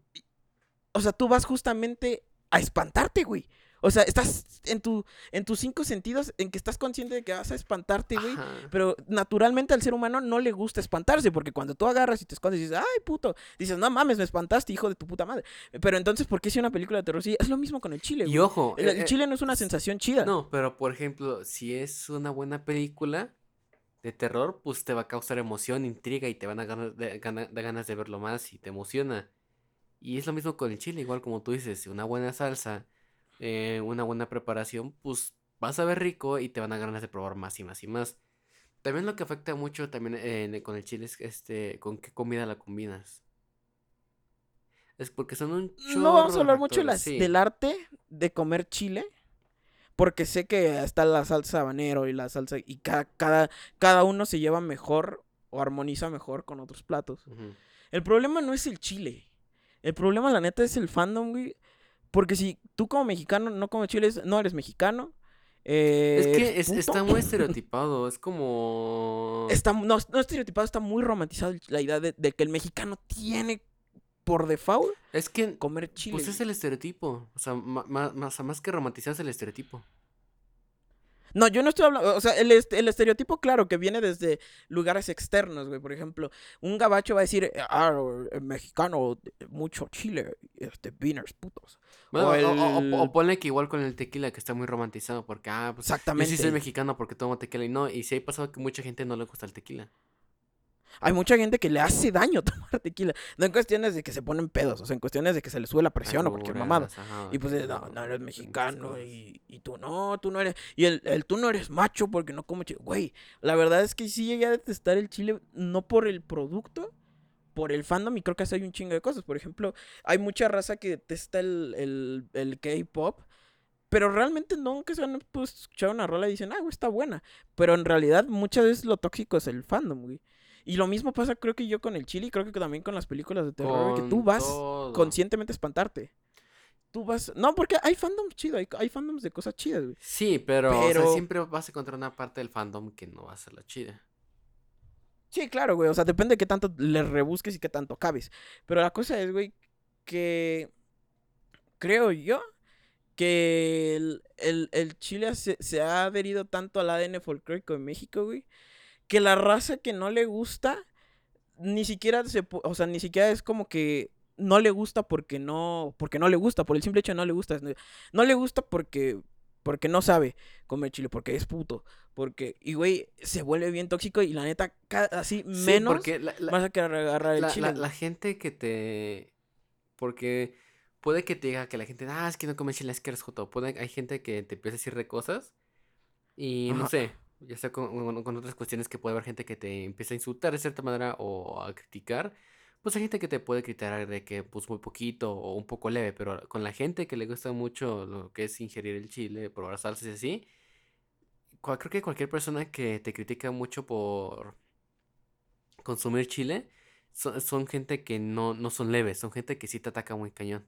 Speaker 1: O sea, tú vas justamente a espantarte, güey. O sea, estás en tu en tus cinco sentidos en que estás consciente de que vas a espantarte, güey. Pero naturalmente al ser humano no le gusta espantarse, porque cuando tú agarras y te escondes y dices, ay, puto, dices, no mames, me espantaste, hijo de tu puta madre. Pero entonces, ¿por qué si una película de terror sí? Es lo mismo con el chile,
Speaker 2: güey. Y ojo.
Speaker 1: El, eh, chile no es una sensación chida.
Speaker 2: No, pero por ejemplo, si es una buena película de terror, pues te va a causar emoción, intriga y te van a ganar de, ganas de verlo más y te emociona. Y es lo mismo con el chile, igual como tú dices, una buena salsa, eh, una buena preparación, pues vas a ver rico y te van a ganas de probar más y más y más. También lo que afecta mucho también eh, con el chile es este, con qué comida la combinas. Es porque son un
Speaker 1: chorro No vamos a hablar mucho del arte de comer chile. Porque sé que está la salsa habanero y la salsa. Y cada, cada, cada uno se lleva mejor o armoniza mejor con otros platos. El problema no es el chile. El problema, la neta, es el fandom, güey. Porque si tú como mexicano no comes chiles, no eres mexicano.
Speaker 2: es que eh, está muy estereotipado, es como...
Speaker 1: Está, no, no estereotipado, está muy romantizado la idea de, que el mexicano tiene por default
Speaker 2: es que
Speaker 1: comer chile.
Speaker 2: Pues es el estereotipo, o sea, más, más que romantizar es el estereotipo.
Speaker 1: No, yo no estoy hablando, o sea, el, el, estereotipo, claro, que viene desde lugares externos, güey. Por ejemplo, un gabacho va a decir, ah, mexicano, mucho chile, este, beaners, putos.
Speaker 2: o, pone que igual con el tequila, que está muy romantizado, porque, ah, pues, Exactamente. yo sí soy mexicano porque tomo tequila y no, y sí ha pasado que mucha gente no le gusta el tequila.
Speaker 1: Hay mucha gente que le hace daño tomar tequila. No en cuestiones de que se ponen pedos, o sea, en cuestiones de que se le sube la presión o cualquier mamada. y pues, no, no eres mexicano y, y, tú no, tú no eres. Y el, el tú no eres macho porque no como chile. Güey, la verdad es que sí llegué a detestar el chile, no por el producto, por el fandom y creo que hay un chingo de cosas. Por ejemplo, hay mucha raza que detesta el, el, el K-pop. Pero realmente nunca se han pues, escuchado una rola y dicen, ah, güey, está buena. Pero en realidad muchas veces lo tóxico es el fandom, güey. Y lo mismo pasa creo que yo con el chile y creo que también con las películas de terror, que tú vas conscientemente a espantarte. Tú vas... No, porque hay fandoms chidos, hay, fandoms de cosas chidas, güey.
Speaker 2: Sí, pero, siempre vas a encontrar una parte del fandom que no va a ser la chida.
Speaker 1: Sí, claro, güey. O sea, depende de qué tanto le rebusques y qué tanto cabes. Pero la cosa es, güey, que creo yo que el, Chile se, se, ha adherido tanto al ADN folclórico de México, güey, que la raza que no le gusta, ni siquiera se, o sea, ni siquiera es como que no le gusta porque no, porque no le gusta, por el simple hecho de no le gusta. No le gusta porque, porque no sabe comer chile, porque es puto. Porque, y güey, se vuelve bien tóxico y la neta, así menos vas a querer agarrar el chile.
Speaker 2: La, gente que te. Porque puede que te diga que la gente, ah, es que no come chile, es que eres joto. Puede, hay gente que te empieza a decir de cosas y no sé, ya sea con, con, otras cuestiones que puede haber gente que te empieza a insultar de cierta manera o a criticar, pues hay gente que te puede criticar de que pues muy poquito o un poco leve, pero con la gente que le gusta mucho lo que es ingerir el chile, probar salsas y así, creo que cualquier persona que te critica mucho por consumir chile, son, son gente que no, no son leves, son gente que sí te ataca muy cañón.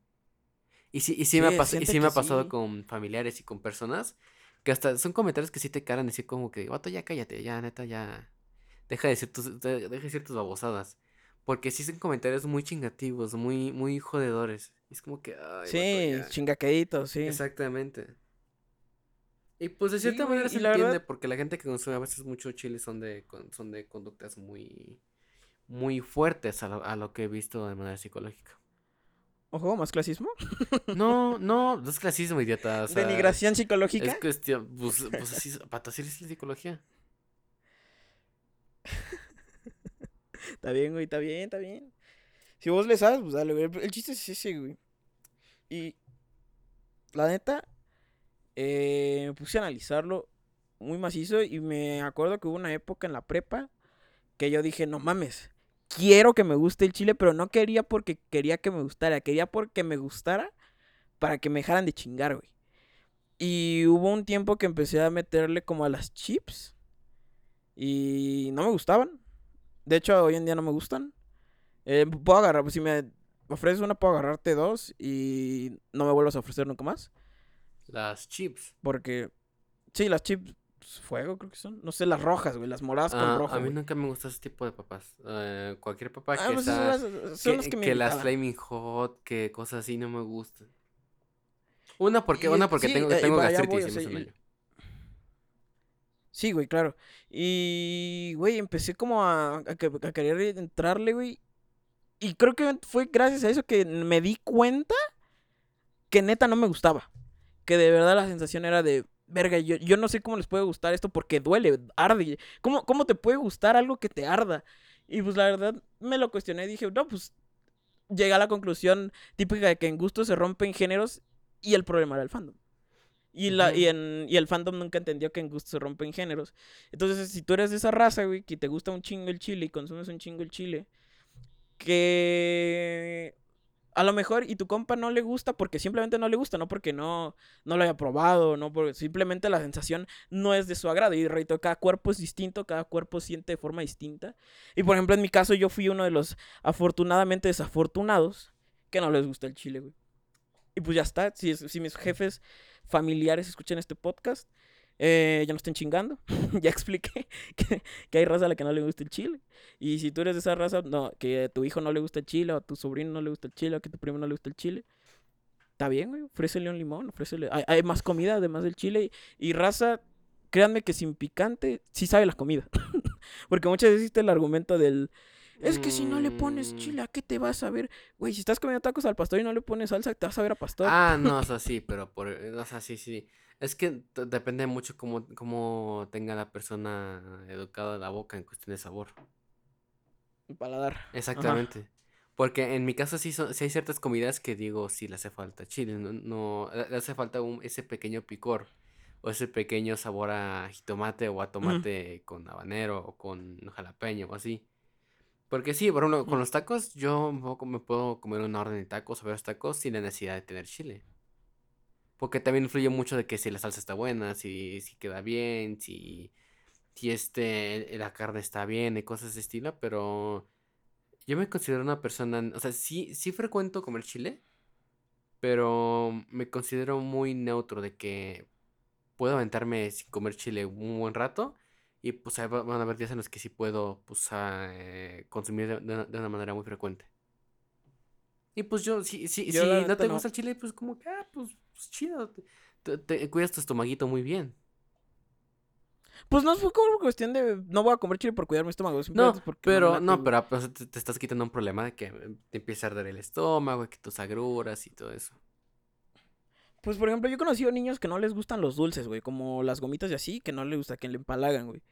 Speaker 2: Y sí, y sí, me, ha, y sí me ha pasado con familiares y con personas que hasta son comentarios que sí te caran decir como que, vato, ya cállate, ya, neta, ya. Deja de decir tus, deja de decir tus babosadas. Porque sí son comentarios muy chingativos, muy, muy jodedores. Es como que, ay,
Speaker 1: Sí, chingaqueditos, sí.
Speaker 2: Exactamente. Y pues de cierta manera se entiende porque la gente que consume a veces mucho chile son de, son de conductas muy, muy fuertes a lo, a lo que he visto de manera psicológica.
Speaker 1: Ojo, más clasismo.
Speaker 2: No, no, no es clasismo, idiota. O
Speaker 1: Denigración psicológica.
Speaker 2: Es cuestión, pues, pues así, pato, así es la psicología.
Speaker 1: está bien, güey, está bien, está bien. Si vos le sabes, pues dale, güey. El chiste es ese, güey. Y la neta, eh, me puse a analizarlo muy macizo y me acuerdo que hubo una época en la prepa que yo dije, no mames, quiero que me guste el chile, pero no quería porque quería que me gustara, quería porque me gustara para que me dejaran de chingar, güey. Y hubo un tiempo que empecé a meterle como a las chips y no me gustaban. De hecho, hoy en día no me gustan. Eh, puedo agarrar, pues si me ofreces una, puedo agarrarte dos y no me vuelvas a ofrecer nunca más.
Speaker 2: Las chips.
Speaker 1: Porque, sí, las chips pues, fuego, creo que son. No sé, las rojas, güey, las moradas con ah, rojo.
Speaker 2: A mí nunca me gusta ese tipo de papas. Eh, cualquier papa ah, que pues son las que, me que las Flaming Hot, que cosas así no me gustan. Una porque, una porque tengo,
Speaker 1: eh,
Speaker 2: tengo gastritis.
Speaker 1: voy, o sea, y-. Sí, güey, claro. Y, güey, empecé como a, a a querer entrarle, güey. Y creo que fue gracias a eso que me di cuenta que neta no me gustaba. Que de verdad la sensación era de, verga, yo, yo no sé cómo les puede gustar esto porque duele, arde. ¿Cómo, ¿Cómo te puede gustar algo que te arda? Y pues la verdad me lo cuestioné y dije, no, pues llegué a la conclusión típica de que en gusto se rompen géneros y el problema era el fandom. Y, la, y, en, y el fandom nunca entendió que en gusto se rompen géneros. Entonces, si tú eres de esa raza, güey, que te gusta un chingo el chile y consumes un chingo el chile, que a lo mejor y tu compa no le gusta porque simplemente no le gusta, no porque no, no lo haya probado, no porque simplemente la sensación no es de su agrado. Y reito, cada cuerpo es distinto, cada cuerpo siente de forma distinta. Y por ejemplo, en mi caso, yo fui uno de los afortunadamente desafortunados que no les gusta el chile, güey. Y pues ya está. Si, si mis jefes familiares escuchan este podcast, eh, ya no estén chingando. ya expliqué que, que hay raza a la que no le gusta el chile. Y si tú eres de esa raza, no, que a tu hijo no le gusta el chile, o a tu sobrino no le gusta el chile, o que a tu primo no le gusta el chile, está bien, güey. Ofrécele un limón, ofrécele. Hay, hay más comida además del chile. Y, y raza, créanme que sin picante, sí sabe la comida. Porque muchas veces existe el argumento del. Es que si no le pones
Speaker 2: Mm.
Speaker 1: chile, ¿a qué te vas a ver? Güey, si estás comiendo tacos al pastor y no le pones salsa, te vas a ver a pastor.
Speaker 2: Ah, no, o sea, sí, pero por, o sea, sí, sí. Es que depende mucho cómo, cómo tenga la persona educada la boca en cuestión de sabor.
Speaker 1: Paladar. Ajá.
Speaker 2: Exactamente. Porque en mi caso sí, son, sí hay ciertas comidas que digo, sí le hace falta chile, no, no le hace falta un, ese pequeño picor o ese pequeño sabor a jitomate o a tomate con habanero o con jalapeño o así. Porque sí, por ejemplo, con los tacos yo me puedo comer una orden de tacos o varios tacos sin la necesidad de tener chile. Porque también influye mucho de que si la salsa está buena, si, si queda bien, si, si este, la carne está bien y cosas de ese estilo, pero yo me considero una persona, o sea, sí, sí frecuento comer chile, pero me considero muy neutro de que puedo aventarme sin comer chile un buen rato y pues ahí va- van a haber días en los que sí puedo pues a, eh, consumir de, de una, de una manera muy frecuente. Y pues yo, si, si,
Speaker 1: Yo
Speaker 2: si no te
Speaker 1: no.
Speaker 2: gusta el chile, pues como que, ah, pues, pues chido, te, cuidas tu estomaguito muy bien.
Speaker 1: Pues no fue como cuestión de no voy a comer chile por cuidar mi estómago.
Speaker 2: No, pero, no, pero pues, te, te estás quitando un problema de que eh, te empieza a arder el estómago, y que tus agruras y todo eso.
Speaker 1: Pues por ejemplo, yo he conocido niños que no les gustan los dulces, güey. Como las gomitas y así, que no les gusta, que le empalagan, güey.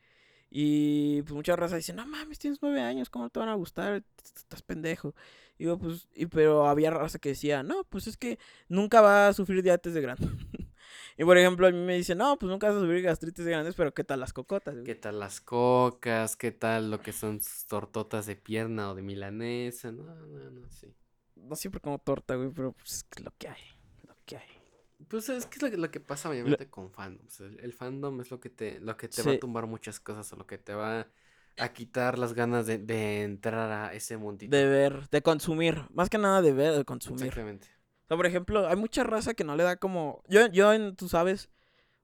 Speaker 1: Y pues muchas razas dicen, no mames, tienes nueve años, ¿cómo te van a gustar? Estás pendejo. Y yo, pues, y, pero había raza que decía, no, pues es que nunca va a sufrir diabetes de grande. y por ejemplo, a mí me dicen, no, pues nunca vas a sufrir gastritis de grandes, pero ¿qué tal las cocotas? güey?"
Speaker 2: ¿Qué tal las cocas? ¿Qué tal lo que son sus tortotas de pierna o de milanesa? No, no, no, sí.
Speaker 1: No siempre como torta, güey, pero pues es lo que hay, lo que hay.
Speaker 2: Pues es que es lo, que- lo que pasa mayormente con fandoms. El, el fandom es lo que te, lo que te va a tumbar muchas cosas o lo que te va a quitar las ganas de, de entrar a ese mundito.
Speaker 1: De ver, de consumir, más que nada de ver, de consumir.
Speaker 2: Exactamente.
Speaker 1: O sea, por ejemplo, hay mucha raza que no le da como. Yo, yo en- tú sabes,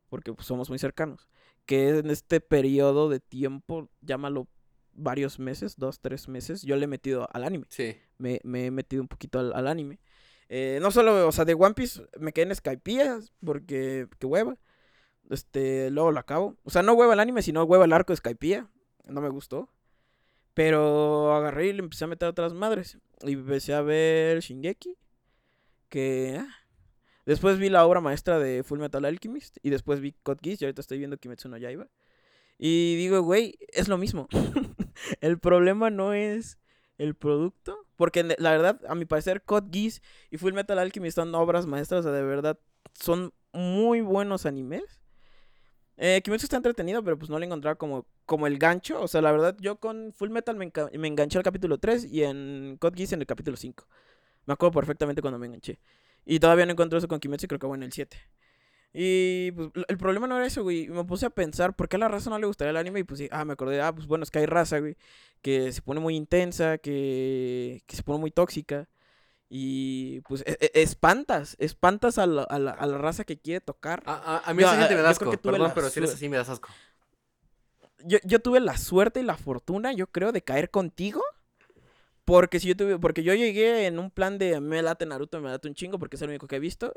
Speaker 1: porque pues, somos muy cercanos, que en este periodo de tiempo, llámalo varios meses, dos, tres meses, yo le he metido al anime.
Speaker 2: Sí.
Speaker 1: Me, me he metido un poquito al, al anime. Eh, no solo, o sea, de One Piece me quedé en Skypiea, porque, qué hueva. Este, luego lo acabo. O sea, no hueva el anime, sino hueva el arco de Skypiea. No me gustó. Pero agarré y le empecé a meter otras madres. Y empecé a ver Shingeki. Que. ah. Después vi la obra maestra de Full Metal Alchemist. Y después vi Code Geass. Y ahorita estoy viendo Kimetsu no Yaiba. Y digo, güey, es lo mismo. el problema no es el producto. Porque la verdad, a mi parecer, Code Geass y Full Metal Alchemist son obras maestras. O sea, de verdad, son muy buenos animes. Eh, Kimetsu está entretenido, pero pues no le encontraba como, como el gancho. O sea, la verdad, yo con Full Metal me, me enganché al capítulo 3 y en Code Geass en el capítulo 5. Me acuerdo perfectamente cuando me enganché. Y todavía no encontré eso con Kimetsu creo que en el 7. Y pues el problema no era eso, güey. Me puse a pensar, ¿por qué a la raza no le gustaría el anime? Y pues ah, me acordé, ah, pues bueno, es que hay raza, güey, que se pone muy intensa, que, que se pone muy tóxica. Y pues e- e- espantas, espantas a la, a la- a la raza que quiere tocar.
Speaker 2: A, mí esa gente me da asco. Perdón,
Speaker 1: la
Speaker 2: pero si eres así me das asco.
Speaker 1: yo, yo tuve la suerte y la fortuna, yo creo, de caer contigo. Porque si yo tuve, porque yo llegué en un plan de me late Naruto, me late un chingo, porque es el único que he visto.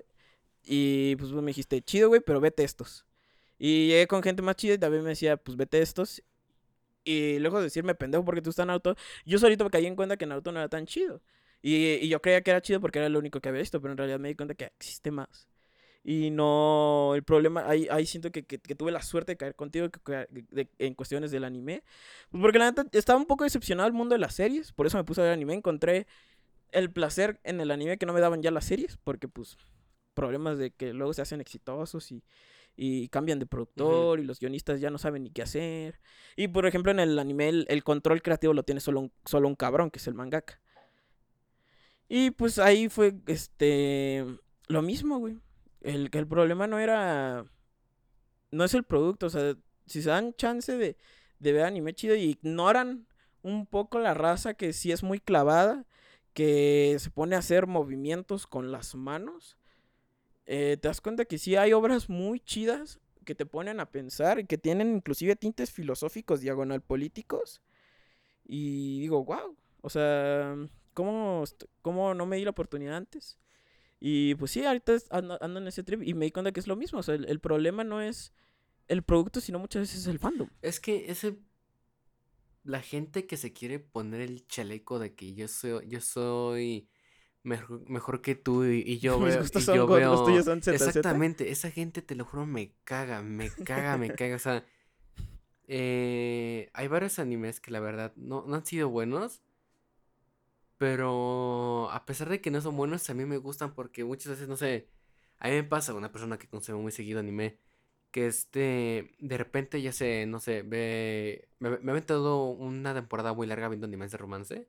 Speaker 1: Y pues me dijiste, chido, güey, pero vete estos. Y llegué con gente más chida y también me decía, pues vete estos. Y luego de decirme pendejo porque tú estás en Naruto, yo solito me caí en cuenta que Naruto no era tan chido. Y, y, yo creía que era chido porque era lo único que había visto, pero en realidad me di cuenta que existe más. Y no, el problema, ahí, ahí siento que, que, tuve la suerte de caer contigo en cuestiones del anime. Pues porque la neta estaba un poco decepcionado el mundo de las series, por eso me puse a ver anime, encontré el placer en el anime que no me daban ya las series, porque pues problemas de que luego se hacen exitosos y, y cambian de productor y los guionistas ya no saben ni qué hacer. Y por ejemplo en el anime el, control creativo lo tiene solo un, solo un cabrón, que es el mangaka. Y pues ahí fue este lo mismo, güey. El, el problema no era. No es el producto, o sea, si se dan chance de, de ver anime chido y ignoran un poco la raza que sí es muy clavada, que se pone a hacer movimientos con las manos, eh, te das cuenta que sí hay obras muy chidas que te ponen a pensar y que tienen inclusive tintes filosóficos diagonal políticos. Y digo, wow, o sea, ¿cómo, ¿cómo no me di la oportunidad antes? Y pues sí, ahorita ando, en ese trip y me di cuenta que es lo mismo. O sea, el, problema no es el producto, sino muchas veces es el fandom.
Speaker 2: Es que ese. La gente que se quiere poner el chaleco de que yo soy, yo soy mejor, que tú y, yo veo. y yo veo... Los tuyos son Exactamente, esa gente, te lo juro, me caga, me caga, me caga. O sea, eh, hay varios animes que la verdad no, no han sido buenos. Pero a pesar de que no son buenos, a mí me gustan porque muchas veces, no sé, a mí me pasa una persona que consume muy seguido anime, que este, de repente ya sé, no sé, ve, me, me ha aventado una temporada muy larga viendo animes de romance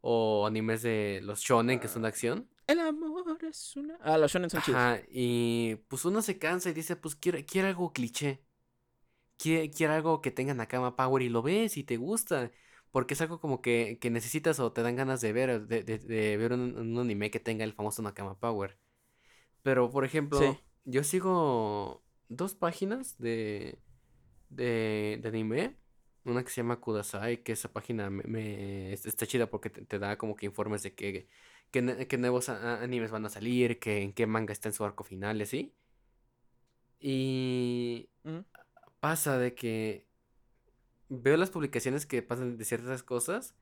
Speaker 2: o animes de los shonen que son de acción.
Speaker 1: El amor es una... Ah, los shonen son Ajá,
Speaker 2: y pues uno se cansa y dice, pues quiero, quiero algo cliché. Quiero, quiero algo que tenga Nakama Power y lo ves y te gusta. Porque es algo como que, necesitas o te dan ganas de ver, de, ver un, anime que tenga el famoso Nakama Power. Pero, por ejemplo, yo sigo dos páginas de, de, anime. Una que se llama Kudasai, que esa página me, está chida porque te, da como que informes de que, que, nuevos animes van a salir, que en qué manga está en su arco final y así. Y pasa de que veo las publicaciones que pasan de ciertas cosas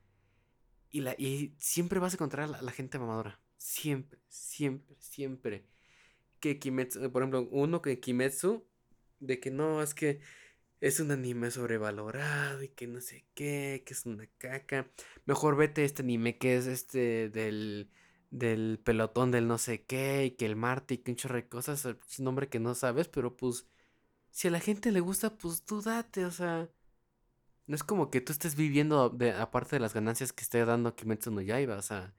Speaker 2: y, la, y siempre vas a encontrar a la, gente mamadora. Siempre, siempre, siempre. Que Kimetsu, por ejemplo, uno que Kimetsu, de que no, es que es un anime sobrevalorado y que no sé qué, que es una caca. Mejor vete este anime que es este del, del pelotón del no sé qué y que el Marty, que un chorro de cosas, nombre que no sabes, pero pues si a la gente le gusta, pues tú date, o sea. No es como que tú estés viviendo de, aparte de las ganancias que esté dando Kimetsu no Yaiba, o sea,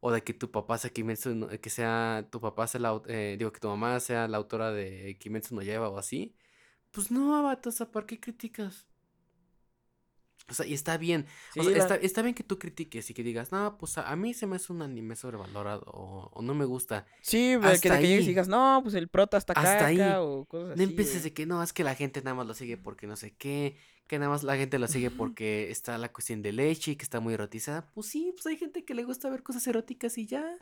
Speaker 2: o de que tu papá sea Kimetsu que sea, tu papá sea la, eh, digo, que tu mamá sea la autora de Kimetsu no Yaiba o así. Pues no, vato, o sea, ¿por qué criticas? O sea, y está bien. o sea, está, está, bien que tú critiques y que digas, no, pues a, mí se me hace un anime sobrevalorado o, no me gusta.
Speaker 1: Sí, que, que digas, no, pues el prota está Hasta ahí. o cosas
Speaker 2: así. No empieces de que no, es que la gente nada más lo sigue porque no sé qué, que nada más la gente lo sigue porque está la cuestión de leche y que está muy erotizada. Pues sí, pues hay gente que le gusta ver cosas eróticas y ya.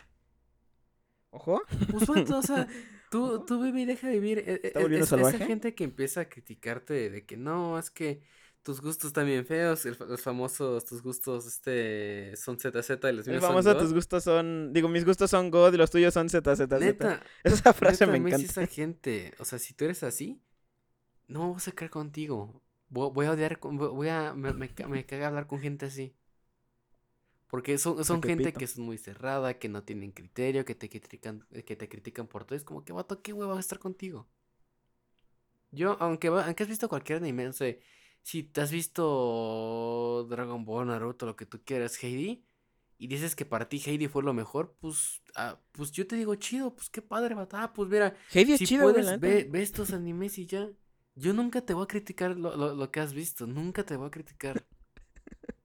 Speaker 1: Ojo.
Speaker 2: Pues bueno, o sea, tú, tú vive y deja vivir. E, e, ¿Está e, es, esa gente que empieza a criticarte de que no, es que tus gustos también feos, los famosos, tus gustos, este, son ZZ y los
Speaker 1: míos El famoso, tus gustos son, digo, mis gustos son God y los tuyos son ZZ. Neta. Esa frase me encanta.
Speaker 2: esa gente, o sea, si tú eres así, no vas a caer contigo. Voy, a odiar, voy a, me, me, caga hablar con gente así. Porque son, son gente que es muy cerrada, que no tienen criterio, que te critican, que te critican por todo. Es como que, vato, ¿qué huevo va a estar contigo? Yo, aunque, aunque has visto cualquier anime, no sé, si te has visto Dragon Ball, Naruto, lo que tú quieras, Heidi, y dices que para ti Heidi fue lo mejor, pues, ah, pues yo te digo chido, pues qué padre, bata. Ah, pues mira, Heidi es si chido, puedes, ve, ve, estos animes y ya. Yo nunca te voy a criticar lo, lo, que has visto, nunca te voy a criticar.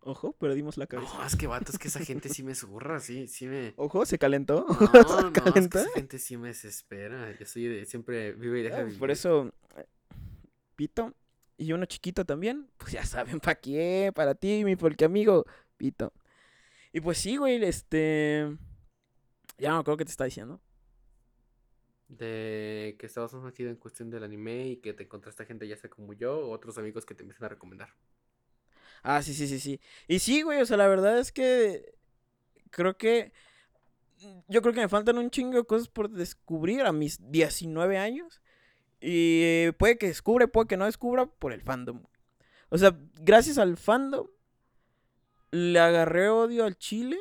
Speaker 1: Ojo, perdimos la cabeza.
Speaker 2: No, es que vato, es que esa gente sí me zurra, sí, sí me.
Speaker 1: Ojo, se calentó.
Speaker 2: No, no, Es que esa gente sí me desespera. Yo soy de, siempre vive y deja ah, vivir.
Speaker 1: Por eso, Pito, y uno chiquito también, pues ya saben para quién, para ti, mi porque amigo, Pito. Y pues sí, güey, este. Ya no acuerdo qué te está diciendo.
Speaker 2: De que estabas más en cuestión del anime y que te encontraste gente ya sea como yo o otros amigos que te empiezan a recomendar.
Speaker 1: Ah, sí, sí, sí, sí. Y sí, güey, o sea, la verdad es que creo que yo creo que me faltan un chingo de cosas por descubrir a mis 19 años. Y puede que descubre, puede que no descubra por el fandom. O sea, gracias al fandom le agarré odio al chile.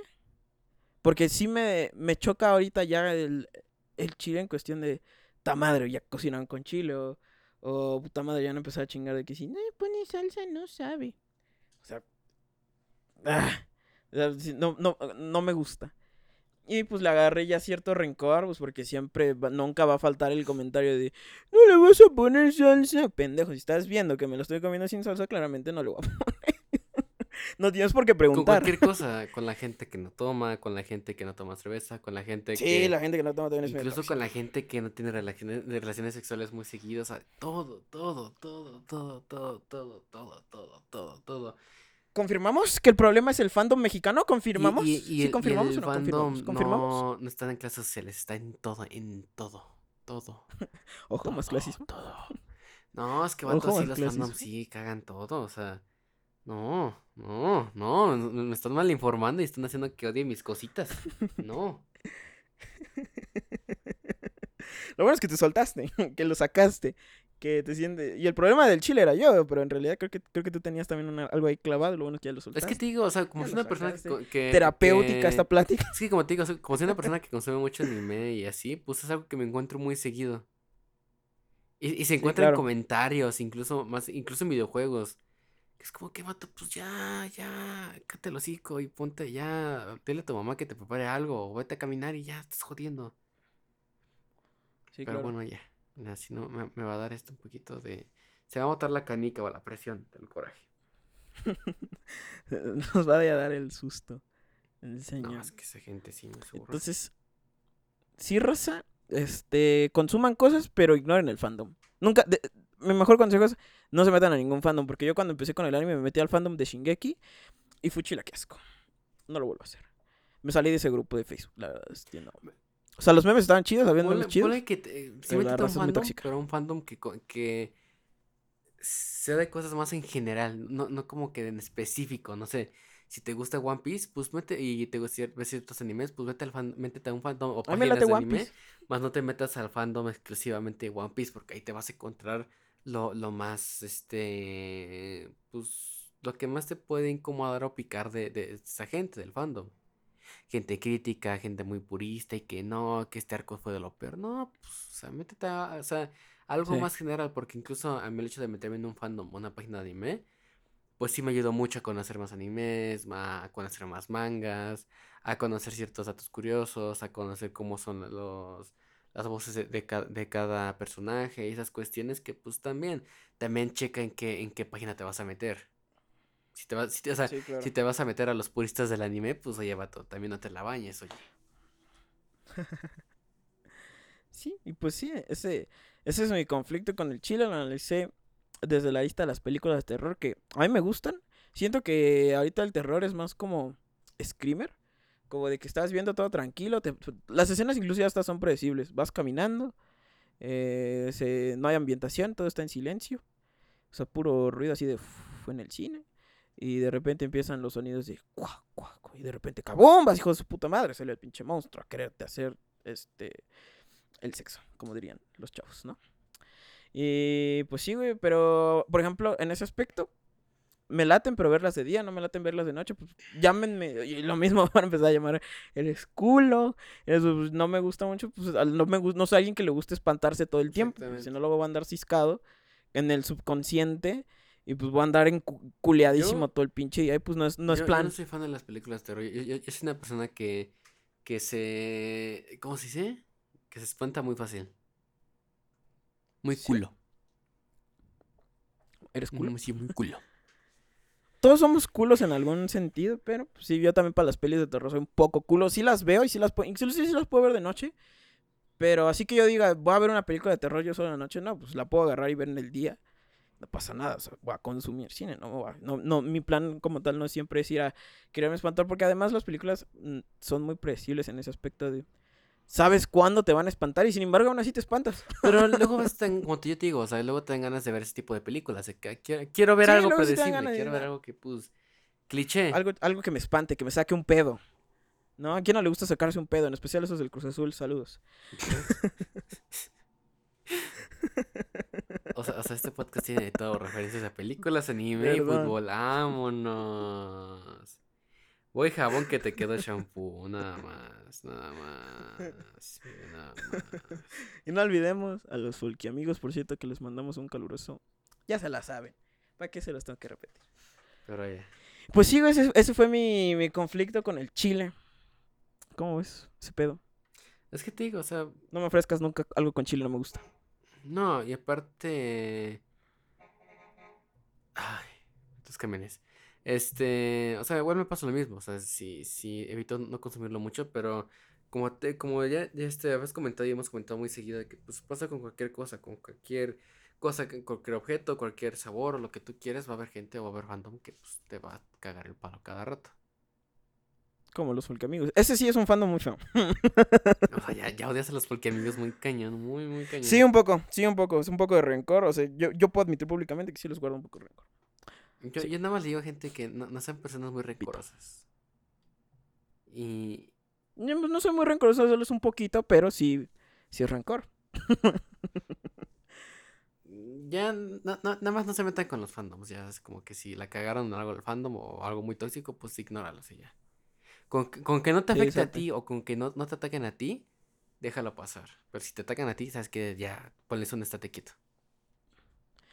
Speaker 1: Porque sí me, me choca ahorita ya el, el chile en cuestión de, ta madre, ya cocinan con chile. O, o puta madre, ya no empezó a chingar de que si no pone salsa, no sabe. O sea, ah, no, no, no me gusta. Y pues le agarré ya cierto rencor, pues porque siempre, nunca va a faltar el comentario de, no le vas a poner salsa. Pendejo, si estás viendo que me lo estoy comiendo sin salsa, claramente no le voy a poner. No tienes por qué preguntar.
Speaker 2: Con cualquier cosa, con la gente que no toma, con la gente que no toma cerveza, con la gente
Speaker 1: sí,
Speaker 2: que...
Speaker 1: Sí, la gente que no toma también
Speaker 2: es Incluso con la gente que no tiene relaciones, relaciones sexuales muy seguidas, o sea, todo, todo, todo, todo, todo, todo, todo, todo, todo, todo.
Speaker 1: ¿Confirmamos que el problema es el fandom mexicano? ¿Confirmamos?
Speaker 2: Y, ¿Sí confirmamos o no confirmamos? ¿Confirmamos? No, no está en clases sociales, está en todo, en todo, todo.
Speaker 1: Ojo, más clasismo.
Speaker 2: Todo. No, es que van así los fandoms sí cagan todo, o sea. No, no, no, me están mal informando y están haciendo que odie mis cositas. No.
Speaker 1: Lo bueno es que te soltaste, que lo sacaste que te siente Y el problema del chile era yo, pero en realidad creo que, creo que tú tenías también algo ahí clavado, lo bueno es que ya lo soltaste.
Speaker 2: Es que te digo, o sea, como si una persona que,
Speaker 1: Terapéutica esta plática.
Speaker 2: Sí, como te digo, como si una persona que consume mucho anime y así, pues es algo que me encuentro muy seguido. Y, y se encuentra en comentarios, incluso más, incluso en videojuegos. Que es como que, vato, pues ya, ya, cállate el hocico y ponte ya, dile a tu mamá que te prepare algo, o vete a caminar y ya, estás jodiendo. Sí, Pero bueno, ya. Así no me, va a dar esto un poquito de. Se va a botar la canica o la presión del coraje.
Speaker 1: Nos va a dar el susto. El señor.
Speaker 2: No, es que esa gente sí me
Speaker 1: Entonces, sí, Rosa, este, consuman cosas, pero ignoren el fandom. Nunca, mi mejor consejo es no se metan a ningún fandom, porque yo cuando empecé con el anime me metí al fandom de Shingeki y fui chilaquiasco. No lo vuelvo a hacer. Me salí de ese grupo de Facebook, la verdad, es que no. O sea, los memes estaban chidos, habiendo los chidos.
Speaker 2: que te, sí un fandom, pero un fandom que, que sea de cosas más en general, no, no como que en específico, no sé. Si te gusta One Piece, pues mete, y te gustan ciertos animes, pues vete al fan, métete a un fandom o páginas de anime, más no te metas al fandom exclusivamente de One Piece, porque ahí te vas a encontrar lo, lo más, este, pues, lo que más te puede incomodar o picar de, de esa gente del fandom gente crítica, gente muy purista y que no, que este arco fue de lo peor. No, pues, o sea, métete a, o sea, algo más general, porque incluso a mí el hecho de meterme en un fandom, una página de anime, pues sí me ayudó mucho a conocer más animes, a conocer más mangas, a conocer ciertos datos curiosos, a conocer cómo son los las voces de, de, cada personaje y esas cuestiones que pues también también checa en qué en qué página te vas a meter. Si te, vas, si, o sea, si te vas a meter a los puristas del anime, pues oye, vato, también no te la bañes, oye.
Speaker 1: sí, y pues sí, ese, ese es mi conflicto con el chile, lo analicé desde la lista de las películas de terror que a mí me gustan. Siento que ahorita el terror es más como screamer, como de que estás viendo todo tranquilo. las escenas incluso ya hasta son predecibles. Vas caminando, eh, no hay ambientación, todo está en silencio. O sea, puro ruido así de en el cine. Y de repente empiezan los sonidos de cuac, y de repente cabombas, hijo de su puta madre, sale el pinche monstruo a quererte hacer este el sexo, como dirían los chavos, ¿no? Y pues sí, güey, pero por ejemplo, en ese aspecto me laten, pero verlas de día, no me laten verlas de noche, pues llámenme, y lo mismo van a empezar a llamar el esculo, eso pues, no me gusta mucho, pues no me no soy alguien que le guste espantarse todo el tiempo, si no luego va a andar ciscado en el subconsciente y pues voy a andar enculeadísimo todo el pinche y ahí pues no es, no es plan.
Speaker 2: Yo no soy fan de las películas de terror. Yo, soy una persona que, que se... ¿Cómo se dice? Que se espanta muy fácil. Muy culo.
Speaker 1: ¿Eres culo?
Speaker 2: Sí, muy culo.
Speaker 1: Todos somos culos en algún sentido, pero pues, sí, yo también para las pelis de terror soy un poco culo. Sí las veo y sí las puedo, incluso sí las puedo ver de noche. Pero así que yo diga, voy a ver una película de terror yo solo en la noche, no, pues la puedo agarrar y ver en el día no pasa nada, o sea, voy a consumir cine, no, no, no, mi plan como tal no siempre es ir a quererme espantar, porque además las películas mm, son muy predecibles en ese aspecto de, sabes cuándo te van a espantar y sin embargo aún así te espantas.
Speaker 2: Pero luego ves, tan- como yo te digo, o sea, luego te dan ganas de ver ese tipo de películas. quiero, quiero ver
Speaker 1: Sí,
Speaker 2: algo
Speaker 1: sí
Speaker 2: predecible, quiero ver algo que, pues, cliché.
Speaker 1: Algo, algo que me espante, que me saque un pedo. ¿No? ¿A quién no le gusta sacarse un pedo? En especial esos del Cruz Azul, saludos.
Speaker 2: O sea, o sea, este podcast tiene de todo, referencias a películas, anime y fútbol. ¡Vámonos! Voy jabón que te quedó shampoo, nada más, nada más, nada más.
Speaker 1: Y no olvidemos a los Fulki amigos, por cierto, que les mandamos un caluroso. Ya se la saben. ¿Para qué se los tengo que repetir?
Speaker 2: Pero ya.
Speaker 1: Pues sí, ese, ese fue mi, mi conflicto con el chile. ¿Cómo ves ese pedo?
Speaker 2: Es que te digo, o sea,
Speaker 1: No me ofrezcas nunca algo con chile, no me gusta.
Speaker 2: no, y aparte. Ay, estos camiones. Este, o sea, igual me pasa lo mismo, o sea, sí, sí, evito no consumirlo mucho, pero como te, como ya, ya este, habías comentado y hemos comentado muy seguido de que pues pasa con cualquier cosa, con cualquier cosa, con cualquier objeto, cualquier sabor o lo que tú quieres, va a haber gente o va a haber fandom que pues te va a cagar el palo cada rato.
Speaker 1: Como los amigos. Ese sí es un fandom muy feo.
Speaker 2: O sea, ya, ya odias a los amigos muy cañón, muy, muy cañón.
Speaker 1: Sí, un poco, sí, un poco. Es un poco de rencor. O sea, yo, yo puedo admitir públicamente que sí les guardo un poco de rencor.
Speaker 2: Yo, yo nada más le digo a gente que no, no sean personas muy rencorosas. Y,
Speaker 1: Yo, no soy muy rencoroso, solo es un poquito, pero sí, sí es rencor.
Speaker 2: Ya, no- no- nada más no se metan con los fandoms, ya es como que si la cagaron en algo del fandom o algo muy tóxico, pues ignóralos y ya. Con, que- con que no te
Speaker 1: Sí,
Speaker 2: afecte a ti o con que no, no te ataquen a ti, déjalo pasar. Pero si te atacan a ti, sabes que ya ponles un estate quieto.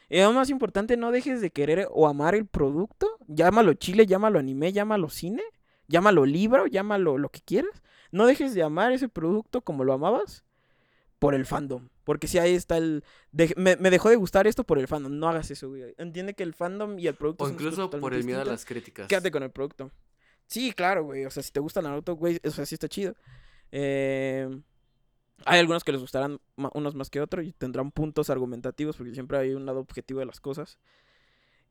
Speaker 1: Y lo más importante, no dejes de querer o amar el producto. Llámalo chile, llámalo anime, llámalo cine, llámalo libro, llámalo lo que quieras. No dejes de amar ese producto como lo amabas por el fandom. Porque si ahí está el... de- me, me dejó de gustar esto por el fandom. No hagas eso, güey. Entiende que el fandom y el producto
Speaker 2: O incluso por el miedo a las críticas.
Speaker 1: Quédate con el producto. Sí, claro, güey. O sea, si te gusta Naruto, güey, o sea, sí está chido. Eh, hay algunos que les gustarán unos más que otros y tendrán puntos argumentativos porque siempre hay un lado objetivo de las cosas.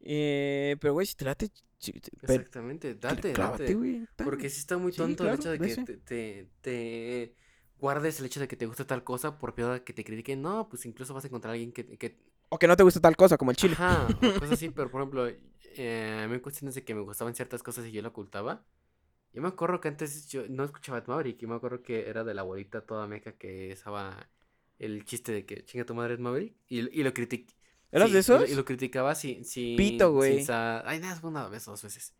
Speaker 1: Eh, pero, güey, si te late, te-
Speaker 2: Exactamente, date,
Speaker 1: clávate,
Speaker 2: date.
Speaker 1: ta-
Speaker 2: Porque sí está muy
Speaker 1: Sí,
Speaker 2: tonto el
Speaker 1: claro,
Speaker 2: hecho de que te, te, te guardes el hecho de que te gusta tal cosa por a que te critiquen. No, pues incluso vas a encontrar a alguien que, que
Speaker 1: O que no te gusta tal cosa, como el chile.
Speaker 2: Ajá, o cosas así, pero por ejemplo, eh, a mí en cuestiones de que me gustaban ciertas cosas y yo lo ocultaba. Yo me acuerdo que antes yo no escuchaba Ed Maverick, yo me acuerdo que era de la abuelita toda meca que usaba el chiste de que chinga tu madre Ed Maverick y, y lo critic
Speaker 1: ¿Eras
Speaker 2: sí,
Speaker 1: de
Speaker 2: y lo-
Speaker 1: esos?
Speaker 2: Y, lo criticaba sin, sin,
Speaker 1: Pito, güey.
Speaker 2: Ay, nada, fue una vez o dos veces.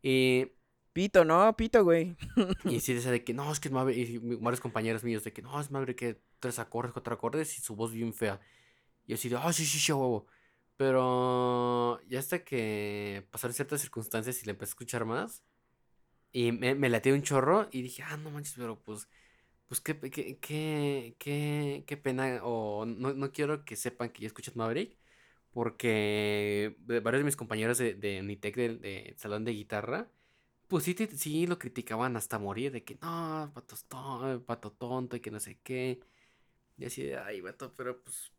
Speaker 2: Y,
Speaker 1: Pito, no, pito, güey.
Speaker 2: y sí decía de que no, es que es Maverick, y varios compañeros míos de que no, es Maverick que tres acordes, cuatro acordes y su voz bien fea. Y así de, ah, sí, sí, sí, huevo. Pero ya hasta que pasaron ciertas circunstancias y le empecé a escuchar más. Y me, me laté un chorro y dije, ah, no manches, pero pues, pues qué, qué, qué, qué, qué pena. O no, no quiero que sepan que ya escuchas Maverick. Porque de- varios de mis compañeros de, de Unitec del de salón de guitarra, pues sí, sí lo criticaban hasta morir, de que no, pato, to- pato tonto y que no sé qué. Y así de, ay, vato, pero pues.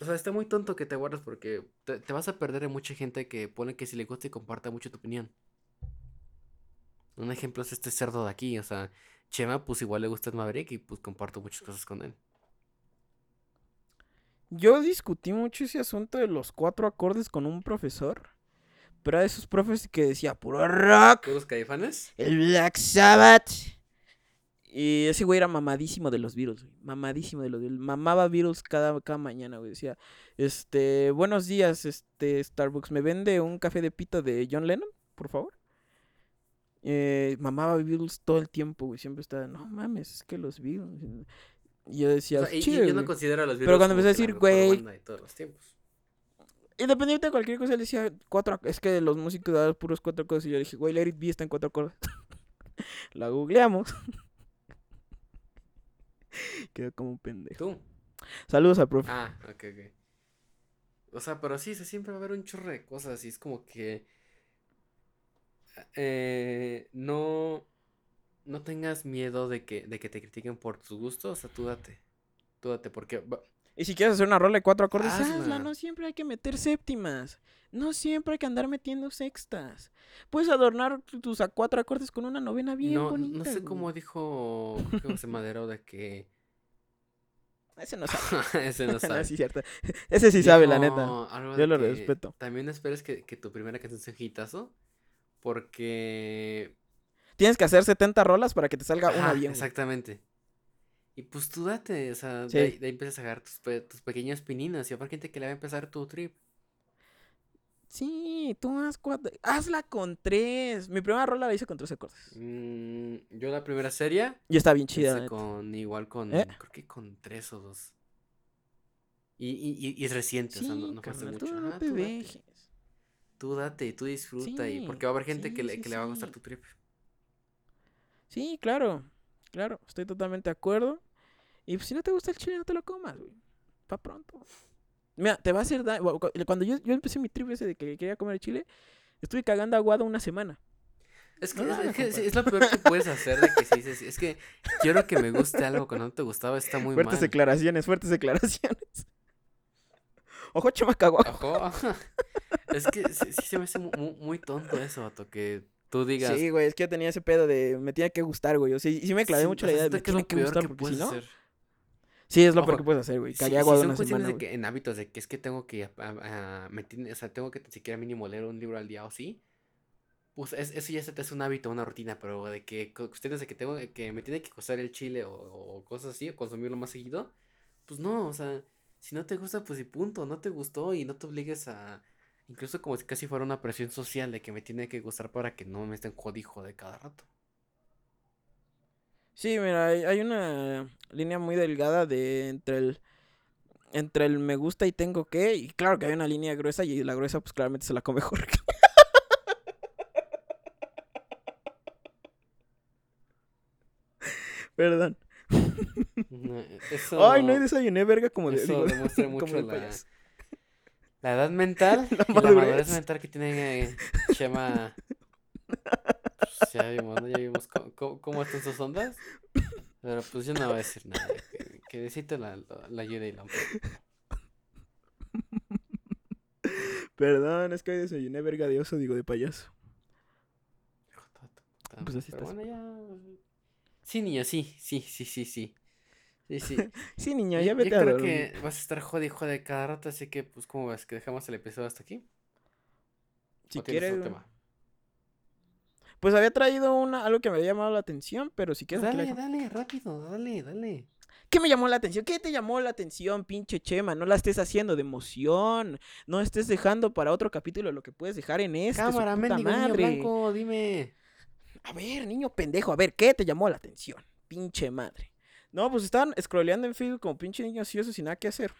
Speaker 2: O sea, está muy tonto que te guardes porque te, te vas a perder de mucha gente que pone que si le gusta y comparta mucho tu opinión. Un ejemplo es este cerdo de aquí, o sea, Chema, pues igual le gusta el Maverick y pues comparto muchas cosas con él.
Speaker 1: Yo discutí mucho ese asunto de los cuatro acordes con un profesor. Pero era de esos profes que decía puro rock.
Speaker 2: ¿Todos caifanes?
Speaker 1: El Black Sabbath. Y ese güey era mamadísimo de los Beatles, güey. Mamadísimo de los Beatles. Mamaba Beatles cada, cada mañana, güey. Decía, este, buenos días, este, Starbucks, ¿me vende un café de pito de John Lennon, por favor? Eh, mamaba Beatles todo el tiempo, güey. Siempre estaba, no mames, es que los Beatles. Y yo decía,
Speaker 2: O sea, y- y
Speaker 1: "Chido,
Speaker 2: yo no
Speaker 1: güey".
Speaker 2: considero a los
Speaker 1: Pero
Speaker 2: Beatles
Speaker 1: cuando
Speaker 2: como
Speaker 1: empecé a decir, güey,
Speaker 2: de todos los tiempos.
Speaker 1: Independiente de cualquier cosa, él decía cuatro. Es que los músicos daban puros cuatro cosas. Y yo dije, güey, It Be está en cuatro acordes. La googleamos. Quedó como un pendejo.
Speaker 2: ¿Tú?
Speaker 1: Saludos al profe.
Speaker 2: Ah, ok, ok. O sea, pero sí, o sea, siempre va a haber un chorro de cosas y es como que eh, no, no tengas miedo de que, de que te critiquen por tus gustos, o sea, tú date, tú date, porque
Speaker 1: Y si quieres hacer una rola de cuatro acordes,
Speaker 2: Hazla.
Speaker 1: hazla. No siempre hay que meter séptimas. No siempre hay que andar metiendo sextas. Puedes adornar tu- tus cuatro acordes con una novena bien
Speaker 2: no,
Speaker 1: bonita.
Speaker 2: no sé cómo dijo José Madero de que
Speaker 1: Ese no sabe.
Speaker 2: ese no
Speaker 1: No,
Speaker 2: sabe.
Speaker 1: sí, cierto. Ese sí sabe, la neta. Yo lo respeto.
Speaker 2: También esperes que, que tu primera canción sea un hitazo. Porque.
Speaker 1: Tienes que hacer 70 rolas para que te salga una bien. güey.
Speaker 2: Exactamente. Y pues tú date, o sea,
Speaker 1: Sí.
Speaker 2: de, ahí, de ahí empiezas a agarrar tus, pe- tus pequeñas pininas y habrá gente que le va a empezar tu trip.
Speaker 1: Sí, tú haz cuatro. Hazla con tres. Mi primera rola la hice con tres acordes.
Speaker 2: Mm, yo la primera serie
Speaker 1: Y está bien chida.
Speaker 2: con igual con
Speaker 1: ¿Eh?
Speaker 2: creo que con tres o dos. Y, y, y- es reciente, o sea, no, no mucho.
Speaker 1: tú no
Speaker 2: Ajá,
Speaker 1: te
Speaker 2: tú. Tú date, tú disfruta y porque va a haber gente que le, que le va a gustar tu trip.
Speaker 1: Sí, claro. Claro, estoy totalmente de acuerdo. Y pues, si no te gusta el chile, no te lo comas, güey. Pa' pronto. Mira, te va a hacer daño. Cuando yo, yo empecé mi trip ese de que quería comer el chile, estuve cagando aguado una semana.
Speaker 2: Es que,
Speaker 1: No
Speaker 2: es, que lo peor que puedes hacer de que si dices, es que quiero que me guste algo cuando no te gustaba, está muy
Speaker 1: fuertes
Speaker 2: mal.
Speaker 1: declaraciones, fuertes declaraciones. Ojo, chamacaguaco.
Speaker 2: Ojo. Es que sí, sí se me hace mu- mu- muy, tonto eso, vato, que tú digas.
Speaker 1: Sí, güey, es que yo tenía ese pedo de me tiene que gustar, güey. O sea, sí me clavé
Speaker 2: sí,
Speaker 1: mucho la idea de me
Speaker 2: que
Speaker 1: tiene
Speaker 2: lo
Speaker 1: que
Speaker 2: peor
Speaker 1: gustar
Speaker 2: que
Speaker 1: porque si no.
Speaker 2: hacer.
Speaker 1: Sí, es lo peor que puedes hacer, güey.
Speaker 2: Sí, son cuestiones
Speaker 1: semana,
Speaker 2: de que en hábitos de que es que tengo que, a- a- a- me tiene- o sea, tengo que siquiera mínimo leer un libro al día o sí. Pues es- eso ya se te hace un hábito, una rutina, pero de que cu- cuestiones de que tengo que me tiene que costar el chile o, o cosas así, o consumirlo más seguido, pues no, o sea, si no te gusta, pues y punto, no te gustó y no te obligues a, incluso como si casi fuera una presión social de que me tiene que gustar para que no me estén jodijo de cada rato.
Speaker 1: Sí, mira, hay, una línea muy delgada de entre el entre el me gusta y tengo que, y claro que hay una línea gruesa y la gruesa pues claramente se la come Jorge. Perdón.
Speaker 2: No, Eso,
Speaker 1: Ay, no desayuné verga como de,
Speaker 2: eso
Speaker 1: digo,
Speaker 2: demuestra mucho la,
Speaker 1: payaso.
Speaker 2: la edad mental
Speaker 1: La
Speaker 2: y la madurez mental que tiene eh, Chema. Pues ya vimos, ¿no? Ya vimos cómo, cómo- cómo están sus ondas. Pero pues yo no voy a decir nada. Que, que necesito la, la, la ayuda y la.
Speaker 1: Perdón, es que hoy desayuné verga de oso, digo de payaso. Pues así
Speaker 2: pero
Speaker 1: estás.
Speaker 2: bueno, ya. Sí, niño, sí, sí, sí, sí, sí. Sí, sí.
Speaker 1: Sí, niño,
Speaker 2: Yo-
Speaker 1: ya
Speaker 2: yo
Speaker 1: vete a
Speaker 2: creo
Speaker 1: dormir.
Speaker 2: que vas a estar jode y jode cada rato, así que pues ¿cómo ves? ¿Que dejamos el episodio hasta aquí?
Speaker 1: Si
Speaker 2: ¿O tienes
Speaker 1: quieres,
Speaker 2: otro tema?
Speaker 1: Pues había traído una, algo que me había llamado la atención, pero si quieres...
Speaker 2: Dale, dale, rápido, dale, dale.
Speaker 1: ¿Qué me llamó la atención? ¿Qué te llamó la atención, pinche Chema? No la estés haciendo de emoción. No estés dejando para otro capítulo lo que puedes dejar en este.
Speaker 2: Cámara, mendigo niño blanco, dime.
Speaker 1: A ver, niño pendejo, a ver, ¿qué te llamó la atención? Pinche madre. No, pues estaban scrolleando en Facebook como pinche niño ansioso sin nada que hacer.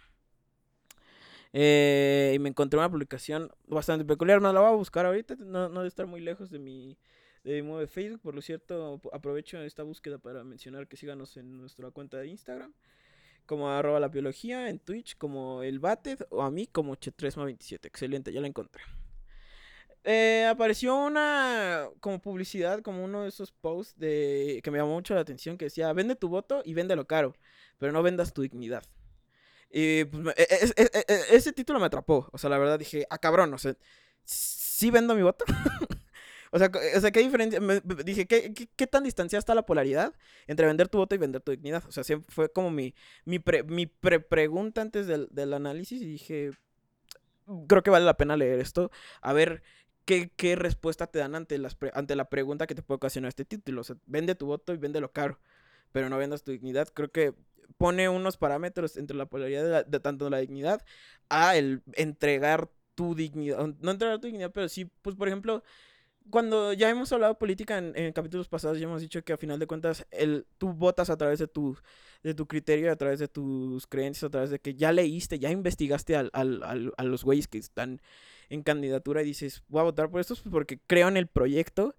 Speaker 1: Eh, y me encontré una publicación bastante peculiar. No la voy a buscar ahorita. No, no debe estar muy lejos de mi, de mi de Facebook. Por lo cierto, ap- aprovecho esta búsqueda para mencionar que síganos en nuestra cuenta de Instagram. Como arroba la biología, en Twitch como el Bated o a mí como Chetresma27. Excelente, ya la encontré. Eh, apareció una como publicidad, como uno de esos posts de que me llamó mucho la atención que decía, vende tu voto y véndelo caro, pero no vendas tu dignidad. Y pues, e- e- e- ese título me atrapó, o sea, la verdad dije, ah, cabrón, o sea, ¿sí vendo mi voto? o, sea, o sea, ¿qué diferencia? Dije, ¿qué, qué, qué tan distanciada está la polaridad entre vender tu voto y vender tu dignidad? O sea, siempre fue como mi, mi, pre, mi pre- pregunta antes del, del análisis y dije, creo que vale la pena leer esto, a ver qué, qué respuesta te dan ante, las ante la pregunta que te puede ocasionar este título. O sea, vende tu voto y véndelo caro, pero no vendas tu dignidad. Creo que pone unos parámetros entre la polaridad de, de tanto la dignidad a el entregar tu dignidad. No entregar tu dignidad, pero sí, pues por ejemplo, cuando ya hemos hablado política en, en capítulos pasados, ya hemos dicho que a final de cuentas el, tú votas a través de tu, de tu criterio, a través de tus creencias, a través de que ya leíste, ya investigaste al, al- al- a los güeyes que están en candidatura y dices, voy a votar por estos pues, porque creo en el proyecto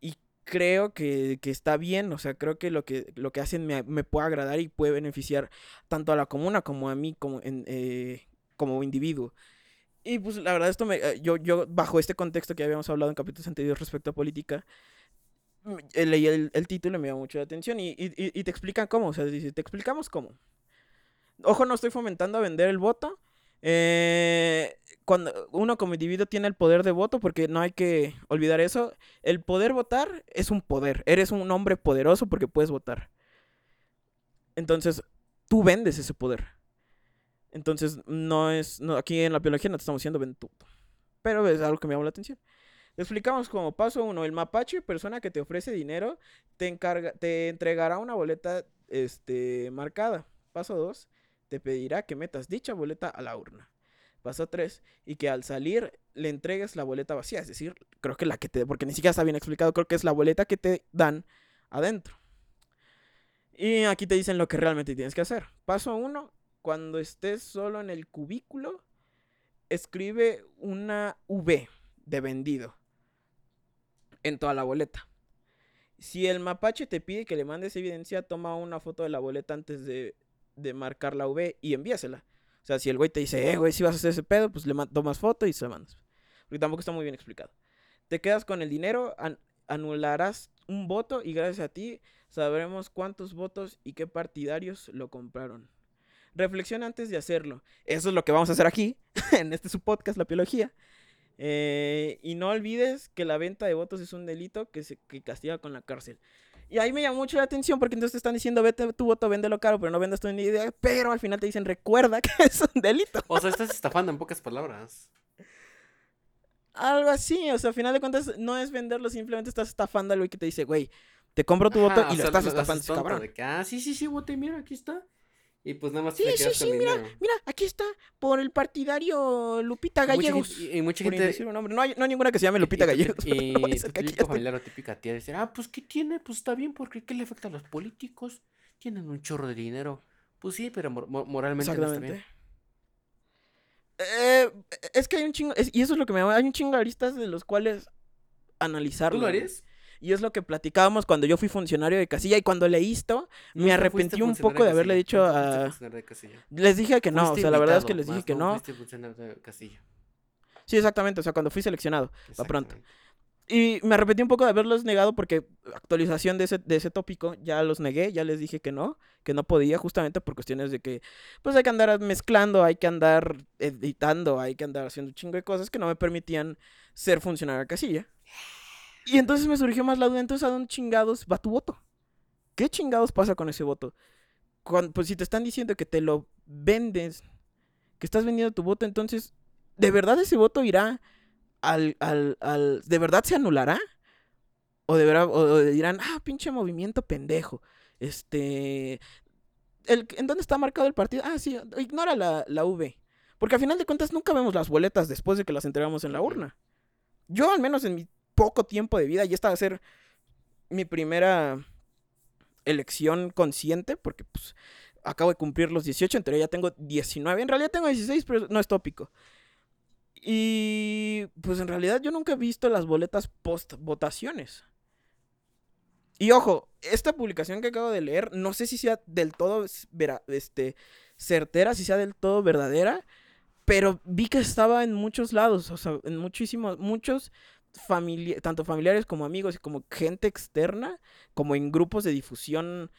Speaker 1: y creo que, que está bien, o sea, creo que lo que, lo que hacen me, me puede agradar y puede beneficiar tanto a la comuna como a mí como, en, eh, como individuo. Y pues la verdad esto me, eh, yo, yo bajo este contexto que habíamos hablado en capítulos anteriores respecto a política, eh, leí el, el título y me llamó mucho la atención y, y, y- te explican cómo, o sea, te explicamos cómo. Ojo, no estoy fomentando a vender el voto. Eh, cuando uno como individuo tiene el poder de voto, porque no hay que olvidar eso, el poder votar es un poder. Eres un hombre poderoso porque puedes votar. Entonces, tú vendes ese poder. Entonces, no es. No, aquí en la biología no te estamos diciendo voto. Pero es algo que me llamó la atención. explicamos como paso uno, el mapache, persona que te ofrece dinero, te, encarga, te entregará una boleta este, marcada. Paso dos, te pedirá que metas dicha boleta a la urna. Paso 3, y que al salir le entregues la boleta vacía, es decir, creo que la que te, porque ni siquiera está bien explicado, creo que es la boleta que te dan adentro. Y aquí te dicen lo que realmente tienes que hacer. Paso 1, cuando estés solo en el cubículo, escribe una V de vendido en toda la boleta. Si el mapache te pide que le mandes evidencia, toma una foto de la boleta antes de de marcar la V y envíasela. O sea, si el güey te dice, eh, güey, si vas a hacer ese pedo, pues le tomas foto y se la mandas. Porque tampoco está muy bien explicado. Te quedas con el dinero, anularás un voto y gracias a ti sabremos cuántos votos y qué partidarios lo compraron. Reflexiona antes de hacerlo. Eso es lo que vamos a hacer aquí, en este su podcast, La Biología. Eh, y no olvides que la venta de votos es un delito que se que castiga con la cárcel. Y ahí me llamó mucho la atención porque entonces te están diciendo, vete tu voto, véndelo caro, pero no vendas tu idea. Pero al final te dicen, recuerda que es un delito.
Speaker 2: O sea, estás estafando en pocas palabras.
Speaker 1: Algo así, o sea, al final de cuentas no es venderlo, simplemente estás estafando al güey que te dice, güey, te compro tu voto y lo estás estafando, cabrón.
Speaker 2: De que, ah, sí, sí, sí, vote, mira, aquí está. Y pues nada más
Speaker 1: sí, sí, sí, mira, mira, aquí está, por el partidario Lupita Gallegos.
Speaker 2: y, mucha gente...
Speaker 1: No, hay, no hay ninguna que se llame Lupita Gallegos.
Speaker 2: Y, tu típico familiar o típica tía decir, ah, pues ¿qué tiene? Pues está bien, porque ¿qué le afecta a los políticos? Tienen un chorro de dinero. Pues sí, pero moralmente no está bien.
Speaker 1: Eh, es que hay un chingo, y eso es lo que me llama, hay un chingo de aristas de los cuales analizarlo.
Speaker 2: ¿Tú lo harías?
Speaker 1: Y es lo que platicábamos cuando yo fui funcionario de casilla y cuando leí esto, me arrepentí un poco de haberle dicho a... Les dije que no, o sea, la verdad es que les dije que no. Sí, exactamente, o sea, cuando fui seleccionado, va pronto. Y me arrepentí un poco de haberlos negado porque actualización de ese, de ese tópico ya los negué, ya les dije que no, que no podía justamente por cuestiones de que pues hay que andar mezclando, hay que andar editando, hay que andar haciendo un chingo de cosas que no me permitían ser funcionario de casilla. Y entonces me surgió más la duda, entonces ¿a dónde chingados va tu voto? ¿Qué chingados pasa con ese voto? Cuando, pues si te están diciendo que te lo vendes, que estás vendiendo tu voto, entonces, ¿de verdad ese voto irá al, al, al ¿de verdad se anulará? O, de verdad, o dirán, ah, pinche movimiento pendejo. Este, el, ¿en dónde está marcado el partido? Ah, sí, ignora la, la V. Porque al final de cuentas nunca vemos las boletas después de que las entregamos en la urna. Yo, al menos en mi poco tiempo de vida y esta va a ser mi primera elección consciente porque pues acabo de cumplir los 18, en ya tengo 19, en realidad tengo 16, pero no es tópico. Y pues en realidad yo nunca he visto las boletas post votaciones. Y ojo, esta publicación que acabo de leer, no sé si sea del todo este, certera, si sea del todo verdadera, pero vi que estaba en muchos lados, o sea, en muchísimos, muchos tanto familiares como amigos y como gente externa, como en grupos de difusión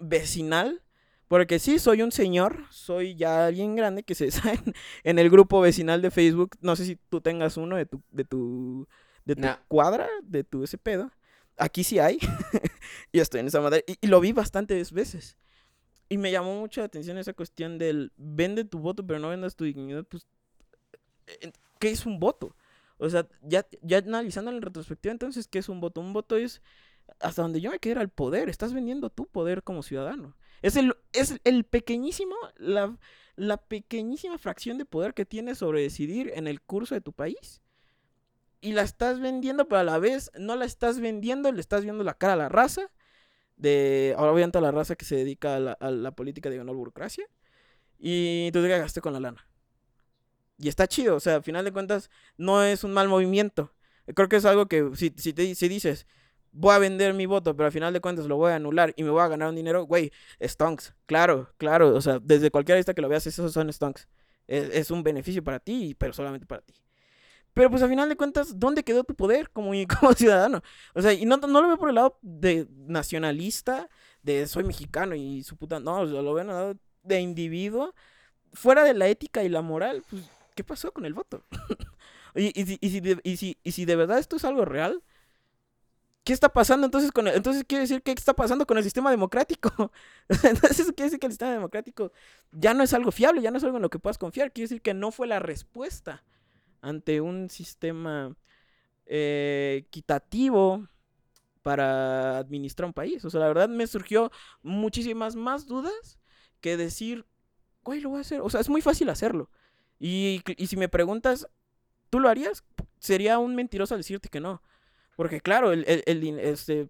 Speaker 1: vecinal. Porque sí, soy un señor, soy ya alguien grande que se sabe en el grupo vecinal de Facebook. No sé si tú tengas uno de tu, de tu, de tu cuadra, de tu ese pedo. Aquí sí hay. y estoy en esa madre. Y, y, lo vi bastantes veces. Y me llamó mucho la atención esa cuestión del vende tu voto, pero no vendas tu dignidad. Pues, eh, ¿qué es un voto? O sea, ya, ya analizando en retrospectiva, entonces, ¿qué es un voto? Un voto es hasta donde yo me quedé el poder. Estás vendiendo tu poder como ciudadano. Es el, es el pequeñísimo, la, la pequeñísima fracción de poder que tienes sobre decidir en el curso de tu país. Y la estás vendiendo, pero a la vez no la estás vendiendo, le estás viendo la cara a la raza. De, ahora obviamente a la raza que se dedica a la, a la política de ganar burocracia. Y tú te cagaste con la lana. Y está chido, o sea, al final de cuentas no es un mal movimiento. Creo que es algo que si, si, te, si dices, voy a vender mi voto, pero al final de cuentas lo voy a anular y me voy a ganar un dinero, güey, stonks. Claro, claro, o sea, desde cualquier vista que lo veas, esos son stonks. Es, un beneficio para ti, pero solamente para ti. Pero pues al final de cuentas, ¿dónde quedó tu poder como, como ciudadano? O sea, y no, no lo veo por el lado de nacionalista, de soy mexicano y su puta... No, lo veo en el lado de individuo, fuera de la ética y la moral, pues, ¿qué pasó con el voto? y, si de verdad esto es algo real, ¿qué está pasando entonces con el, entonces quiere decir qué está pasando con el sistema democrático? entonces quiere decir que el sistema democrático ya no es algo fiable, ya no es algo en lo que puedas confiar, quiere decir que no fue la respuesta ante un sistema eh, equitativo para administrar un país. O sea, la verdad me surgió muchísimas más dudas que decir, güey, lo voy a hacer. O sea, es muy fácil hacerlo. Y, y si me preguntas, ¿tú lo harías? Sería un mentiroso decirte que no. Porque claro, el, el, el este,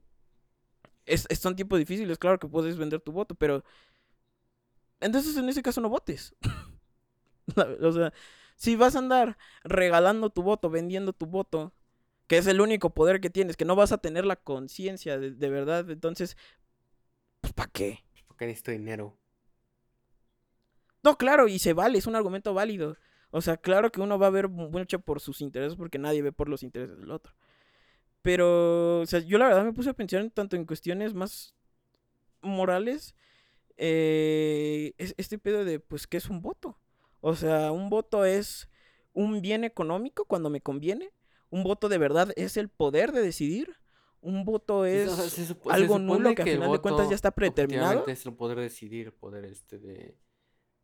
Speaker 1: es, son tiempos difíciles, claro que puedes vender tu voto, pero entonces en ese caso no votes. o sea, si vas a andar regalando tu voto, vendiendo tu voto, que es el único poder que tienes, que no vas a tener la conciencia de, de, verdad, entonces, pues ¿para qué?
Speaker 2: Porque necesito dinero.
Speaker 1: No, claro, y se vale, es un argumento válido. O sea, claro que uno va a ver mucho por sus intereses porque nadie ve por los intereses del otro. Pero, o sea, yo la verdad me puse a pensar tanto en cuestiones más morales. Eh, este pedo de, pues, ¿qué es un voto? O sea, un voto es un bien económico cuando me conviene. Un voto de verdad es el poder de decidir. Un voto es o sea, se supo, algo nulo que, que al final de cuentas ya está predeterminado.
Speaker 2: Es el poder de decidir, poder este de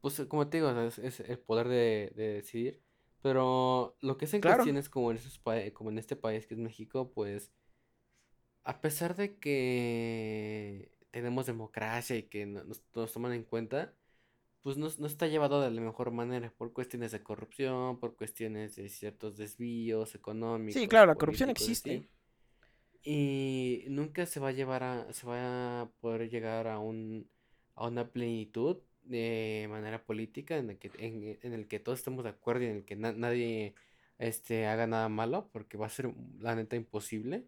Speaker 2: pues como te digo, es, es el poder de, de, decidir. Pero lo que es en claro. cuestiones como en, esos como en este país que es México, pues a pesar de que tenemos democracia y que nos, nos toman en cuenta, pues no, no, está llevado de la mejor manera por cuestiones de corrupción, por cuestiones de ciertos desvíos económicos.
Speaker 1: Sí, claro, la corrupción existe.
Speaker 2: Y nunca se va a llevar a, se va a poder llegar a un, a una plenitud de manera política en el que, en, en el que todos estemos de acuerdo y en el que na nadie este, haga nada malo, porque va a ser la neta imposible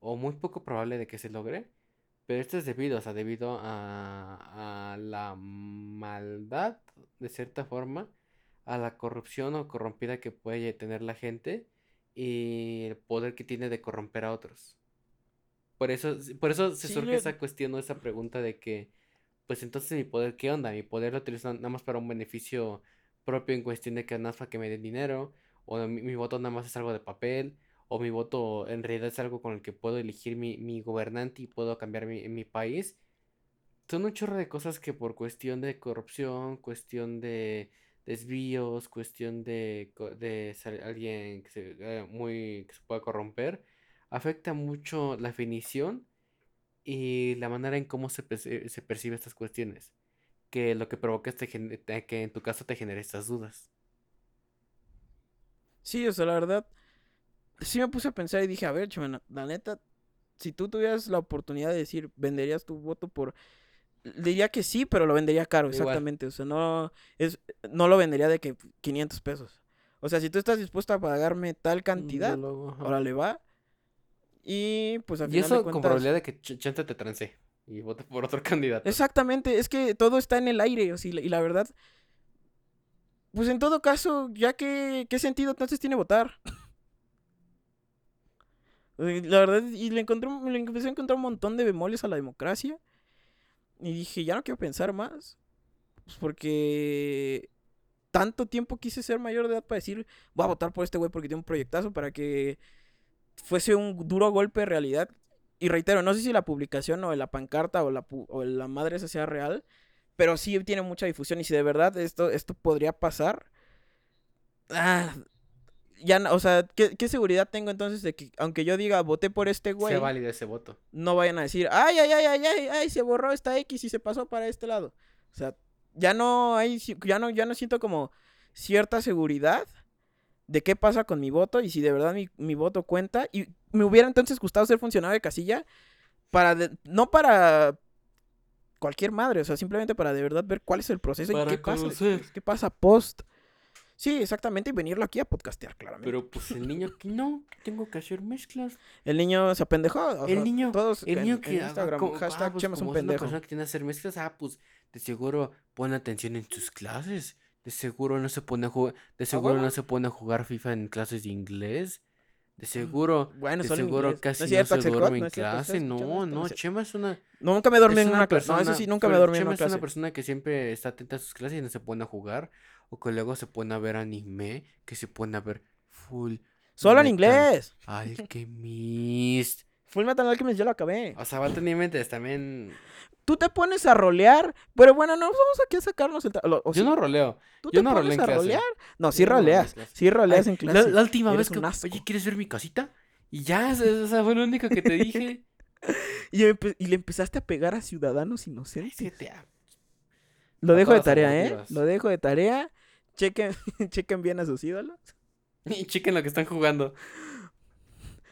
Speaker 2: o muy poco probable de que se logre. Pero esto es debido, o sea, debido a, a la maldad, de cierta forma, a la corrupción o corrompida que puede tener la gente y el poder que tiene de corromper a otros. Por eso, por eso se sí, surge le... esa cuestión o esa pregunta de que pues entonces mi poder, ¿qué onda? Mi poder lo utilizo nada más para un beneficio propio en cuestión de que nada más para que me den dinero, o mi, mi, voto nada más es algo de papel, o mi voto en realidad es algo con el que puedo elegir mi, mi gobernante y puedo cambiar mi, mi país. Son un chorro de cosas que por cuestión de corrupción, cuestión de desvíos, cuestión de, de ser alguien que se, eh, muy, que se pueda corromper, afecta mucho la definición y la manera en cómo se, percibe, se percibe estas cuestiones, que lo que provoca es que en tu caso te genere estas dudas.
Speaker 1: Sí, o sea, la verdad, sí me puse a pensar y dije, a ver, chumana, la neta, si tú tuvieras la oportunidad de decir, ¿venderías tu voto por...? Diría que sí, pero lo vendería caro, exactamente. Igual. O sea, no, es, no lo vendería de que 500 pesos. O sea, si tú estás dispuesto a pagarme tal cantidad, ahora le va, y pues al
Speaker 2: final. Y eso de cuentas... con probabilidad de que ch chante te trance y vote por otro candidato.
Speaker 1: Exactamente, es que todo está en el aire, o sea, y la verdad. Pues en todo caso, ya que. ¿Qué sentido entonces tiene votar? la verdad, y le encontré, le empecé a encontrar un montón de bemoles a la democracia. Y dije, ya no quiero pensar más. Pues porque tanto tiempo quise ser mayor de edad para decir, voy a votar por este güey porque tiene un proyectazo para que fuese un duro golpe de realidad. Y reitero, no sé si la publicación o la pancarta o la, o la madre esa sea real, pero sí tiene mucha difusión. Y si de verdad esto, esto podría pasar, ah, ya, o sea, ¿qué, ¿qué, seguridad tengo entonces de que, aunque yo diga voté por este güey,
Speaker 2: sea válido ese voto?
Speaker 1: No vayan a decir, ay, ay, ay, ay, ay, ay, se borró esta X y se pasó para este lado. O sea, ya no hay, ya no, ya no siento como cierta seguridad de qué pasa con mi voto y si de verdad mi, mi voto cuenta. Y me hubiera entonces gustado ser funcionario de casilla para, de, no para cualquier madre, o sea, simplemente para de verdad ver cuál es el proceso para y qué conocer. pasa, qué pasa post. Sí, exactamente, y venirlo aquí a podcastear, claramente.
Speaker 2: Pero pues el niño aquí no, tengo que hacer mezclas.
Speaker 1: El niño se apendejó. O
Speaker 2: el
Speaker 1: sea,
Speaker 2: niño,
Speaker 1: todos
Speaker 2: el niño
Speaker 1: en,
Speaker 2: que
Speaker 1: en Instagram,
Speaker 2: como,
Speaker 1: hashtag
Speaker 2: ah, pues, como
Speaker 1: un
Speaker 2: es una
Speaker 1: pendejo.
Speaker 2: persona que tiene que hacer mezclas, ah, pues de seguro pone atención en sus clases. De seguro no se pone a jugar, de seguro no se pone a jugar FIFA en clases de inglés. De seguro. Bueno, de seguro casi no, se duerme en clase. No, no, Chema es una.
Speaker 1: nunca me dormí en una clase. No, eso sí, nunca me dormí en una clase.
Speaker 2: es una persona que siempre está atenta a sus clases y no se pone a jugar. O que luego se pone a ver anime. Que se pone a ver full.
Speaker 1: Solo en inglés.
Speaker 2: Alchemist.
Speaker 1: Full Metal Alchemist yo lo acabé.
Speaker 2: O sea, va a tener mente también
Speaker 1: tú te pones a rolear, pero bueno, no vamos aquí a sacarnos el...
Speaker 2: yo no roleo.
Speaker 1: ¿Tú
Speaker 2: yo
Speaker 1: te
Speaker 2: no
Speaker 1: pones a rolear? No, sí roleas. Sí roleas en clase.
Speaker 2: La, última vez que... Oye, ¿quieres ver mi casita? Y ya, esa fue lo único que te dije.
Speaker 1: y, le empezaste a pegar a ciudadanos inocentes. Lo dejo de tarea, ¿eh? Lo dejo de tarea. Chequen, chequen bien a sus ídolos.
Speaker 2: Y chequen lo que están jugando.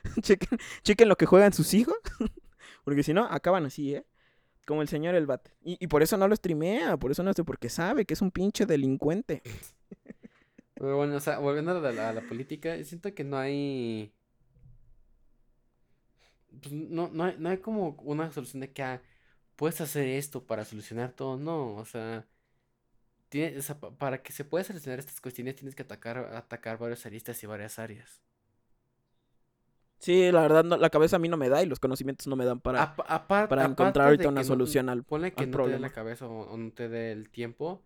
Speaker 1: chequen, lo que juegan sus hijos. Porque si no, acaban así, ¿eh? Como el señor El Bate. Y, por eso no lo streamea, por eso no sé, porque sabe que es un pinche delincuente.
Speaker 2: Pero bueno, o sea, volviendo a la, política, siento que no hay. Pues, no, no, hay, no hay como una solución de que ah, puedes hacer esto para solucionar todo. No, o sea, tiene, o sea, para que se pueda solucionar estas cuestiones tienes que atacar, atacar varias aristas y varias áreas.
Speaker 1: Sí, la verdad, la cabeza a mí no me da y los conocimientos no me dan para, para encontrar ahorita una solución al,
Speaker 2: pone que
Speaker 1: no
Speaker 2: problema. te dé la cabeza o, no te dé el tiempo.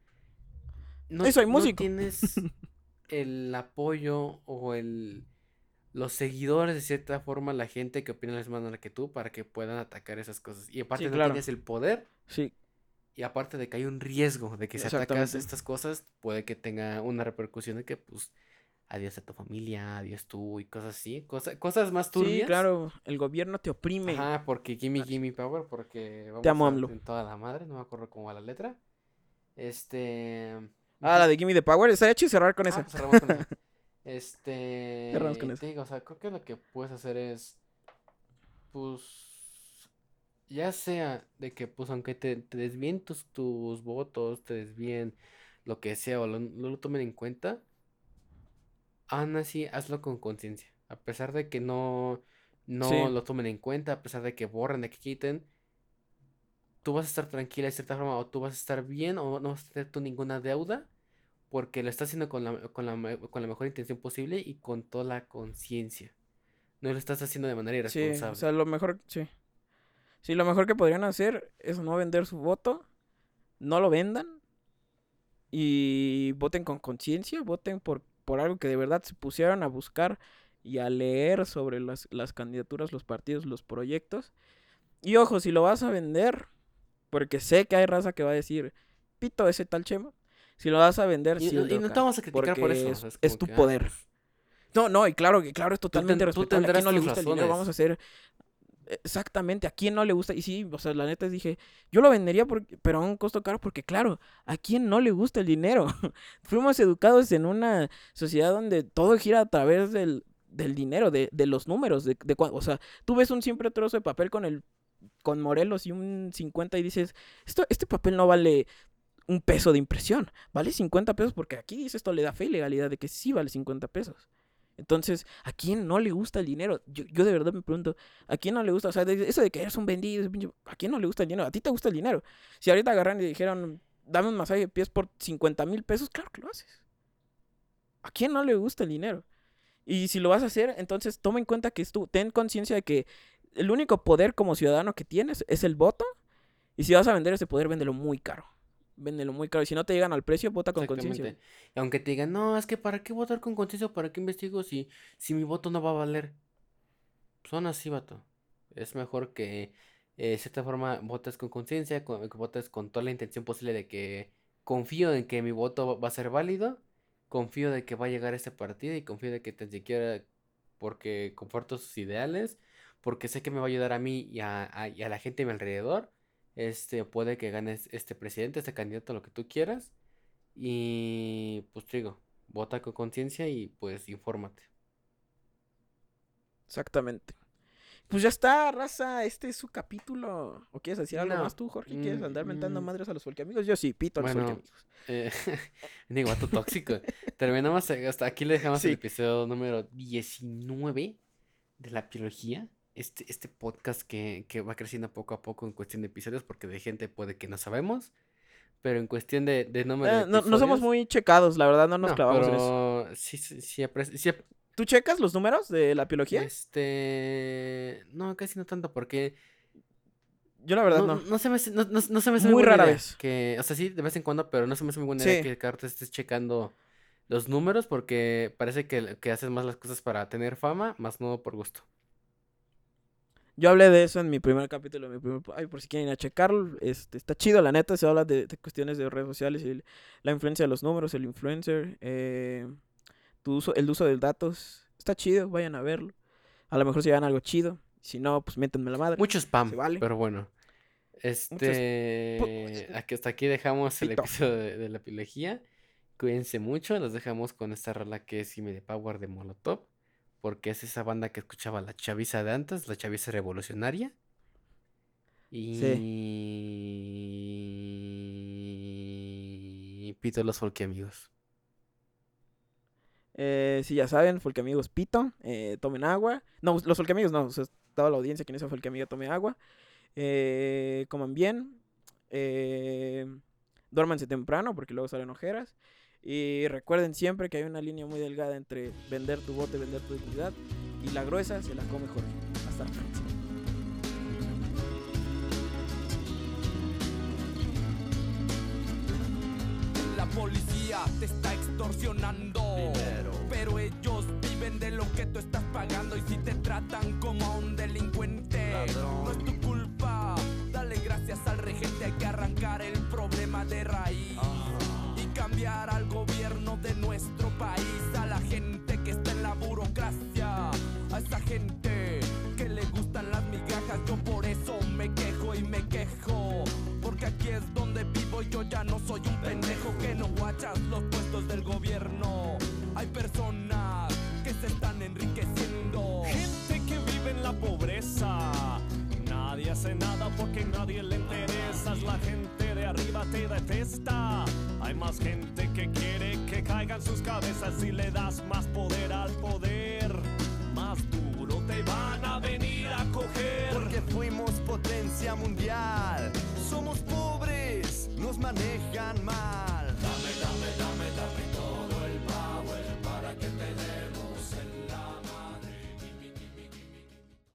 Speaker 1: No, soy músico.
Speaker 2: No tienes el apoyo o el los seguidores, de cierta forma, la gente que opina la misma manera que tú, para que puedan atacar esas cosas. Y aparte no tienes el poder.
Speaker 1: Sí.
Speaker 2: Y aparte de que hay un riesgo de que si atacas estas cosas, puede que tenga una repercusión de que, pues, adiós a tu familia, adiós tú y cosas así, cosas, cosas más turbias. Sí,
Speaker 1: claro, el gobierno te oprime.
Speaker 2: Ajá, porque gimme, gimme power, porque
Speaker 1: vamos te amo, a,
Speaker 2: en toda la madre, no me acuerdo cómo va la letra. Este...
Speaker 1: Ah, la de gimme the power, está hecho y cerrar con ah, esa.
Speaker 2: Pues cerramos con esa. Este... Cerramos con esa. Digo, o sea, creo que lo que puedes hacer es, pues, ya sea de que, pues, aunque te, te desvíen tus, tus votos, te desvíen lo que sea, o no lo tomen en cuenta, aún así hazlo con conciencia. A pesar de que no, no lo tomen en cuenta, a pesar de que borren, de que quiten, tú vas a estar tranquila de cierta forma, o tú vas a estar bien, o no vas a tener tú ninguna deuda, porque lo estás haciendo con la, con la, con la mejor intención posible y con toda la conciencia. No lo estás haciendo de manera irresponsable.
Speaker 1: Sí, o sea, lo mejor, sí. Sí, lo mejor que podrían hacer es no vender su voto, no lo vendan y voten con conciencia, voten por por algo que de verdad se pusieron a buscar y a leer sobre las, las candidaturas, los partidos, los proyectos. Y ojo, si lo vas a vender, porque sé que hay raza que va a decir, pito ese tal chema. Si lo vas a vender,
Speaker 2: y, sí. Y no te vamos a criticar por eso.
Speaker 1: Es, tu poder. Ah, pues no, no, y claro que claro, es totalmente respetable. A no le gusta el dinero, vamos a hacer Exactamente, ¿a quién no le gusta? Y sí, o sea, la neta dije, yo lo vendería, pero a un costo caro, porque claro, ¿a quién no le gusta el dinero? Fuimos educados en una sociedad donde todo gira a través del, del dinero, de, de, los números, de, de, o sea, tú ves un siempre trozo de papel con el con Morelos y un 50 y dices, esto, este papel no vale un peso de impresión, vale 50 pesos porque aquí dice esto le da fe y legalidad de que sí vale 50 pesos. Entonces, ¿a quién no le gusta el dinero? Yo, yo de verdad me pregunto, ¿a quién no le gusta? O sea, eso de que eres un vendido, ¿a quién no le gusta el dinero? ¿A ti te gusta el dinero? Si ahorita agarran y dijeron, dame un masaje de pies por 50 mil pesos, claro que lo haces. ¿A quién no le gusta el dinero? Y si lo vas a hacer, entonces toma en cuenta que tú, ten conciencia de que el único poder como ciudadano que tienes es el voto. Y si vas a vender ese poder, véndelo muy caro véndelo muy caro. Y si no te llegan al precio, vota con conciencia.
Speaker 2: Y aunque te digan, no, es que para qué votar con conciencia, para qué investigo si, si mi voto no va a valer. Son así, vato. Es mejor que eh, de cierta forma votes con conciencia, que votes con toda la intención posible de que confío en que mi voto va a ser válido, confío de que va a llegar a ese partido y confío de que te siquiera porque comparto sus ideales, porque sé que me va a ayudar a mí y a, y a la gente a mi alrededor este, puede que ganes este presidente, este candidato, lo que tú quieras. Y pues digo, vota con conciencia y pues infórmate.
Speaker 1: Exactamente. Pues ya está, raza, este es su capítulo. ¿O quieres decir algo más tú, Jorge? ¿Quieres andar mentando mm. madres a los amigos? Yo sí, pito a los bueno, amigos.
Speaker 2: Eh, tóxico. Terminamos, hasta aquí le dejamos el episodio número 19 de la biología este, este podcast que, que, va creciendo poco a poco en cuestión de episodios, porque de gente puede que no sabemos. Pero en cuestión de, de número
Speaker 1: eh, no, no, somos muy checados, la verdad, no nos clavamos en eso.
Speaker 2: Sí, sí, sí,
Speaker 1: ¿Tú checas los números de la biología?
Speaker 2: Este. No, casi no tanto, porque.
Speaker 1: Yo la verdad no.
Speaker 2: No, se me hace, no, no, se me hace
Speaker 1: muy, rara vez.
Speaker 2: Que, o sea, sí, de vez en cuando, pero no se me hace muy buena idea que cada estés checando los números porque parece que, que haces más las cosas para tener fama, más no por gusto.
Speaker 1: Yo hablé de eso en mi primer capítulo, mi primer, ay, por si quieren ir a checarlo, este, está chido, la neta, se habla de, cuestiones de redes sociales y la influencia de los números, el influencer, eh, tu uso, el uso de datos, está chido, vayan a verlo. A lo mejor se llevan algo chido, si no, pues métanme la madre.
Speaker 2: Mucho spam, pero bueno. Este, aquí, hasta aquí dejamos el episodio de, la biología. Cuídense mucho, los dejamos con esta rola que es Sime de Power de Molotov porque es esa banda que escuchaba la chaviza de antes, la chaviza revolucionaria. Y Pito los Folky Amigos.
Speaker 1: Eh, si ya saben, Folky Amigos Pito, eh, tomen agua. No, los Folky Amigos no, toda la audiencia quien es Folky Amigo tome agua. Eh, coman bien. Eh, duérmanse temprano porque luego salen ojeras. Y recuerden siempre que hay una línea muy delgada entre vender tu bote, vender tu dignidad y la gruesa se la come Jorge. Hasta la próxima.
Speaker 3: La policía te está extorsionando, pero ellos viven de lo que tú estás pagando y si te tratan como a un delincuente, no es tu culpa. Dale gracias al regente, hay que arrancar el problema de raíz cambiar al gobierno de nuestro país, a la gente que está en la burocracia, a esa gente que le gustan las migajas. Yo por eso me quejo y me quejo, porque aquí es donde vivo y yo ya no soy un pendejo que no guachas los puestos del gobierno. Hay personas que se están enriqueciendo,
Speaker 4: gente que vive en la pobreza. Nadie hace nada porque nadie le interesa, la gente de arriba te detesta. Hay más gente que quiere que caigan sus cabezas si le das más poder al poder. Más duro te van a venir a coger.
Speaker 3: Porque fuimos potencia mundial. Somos pobres, nos manejan mal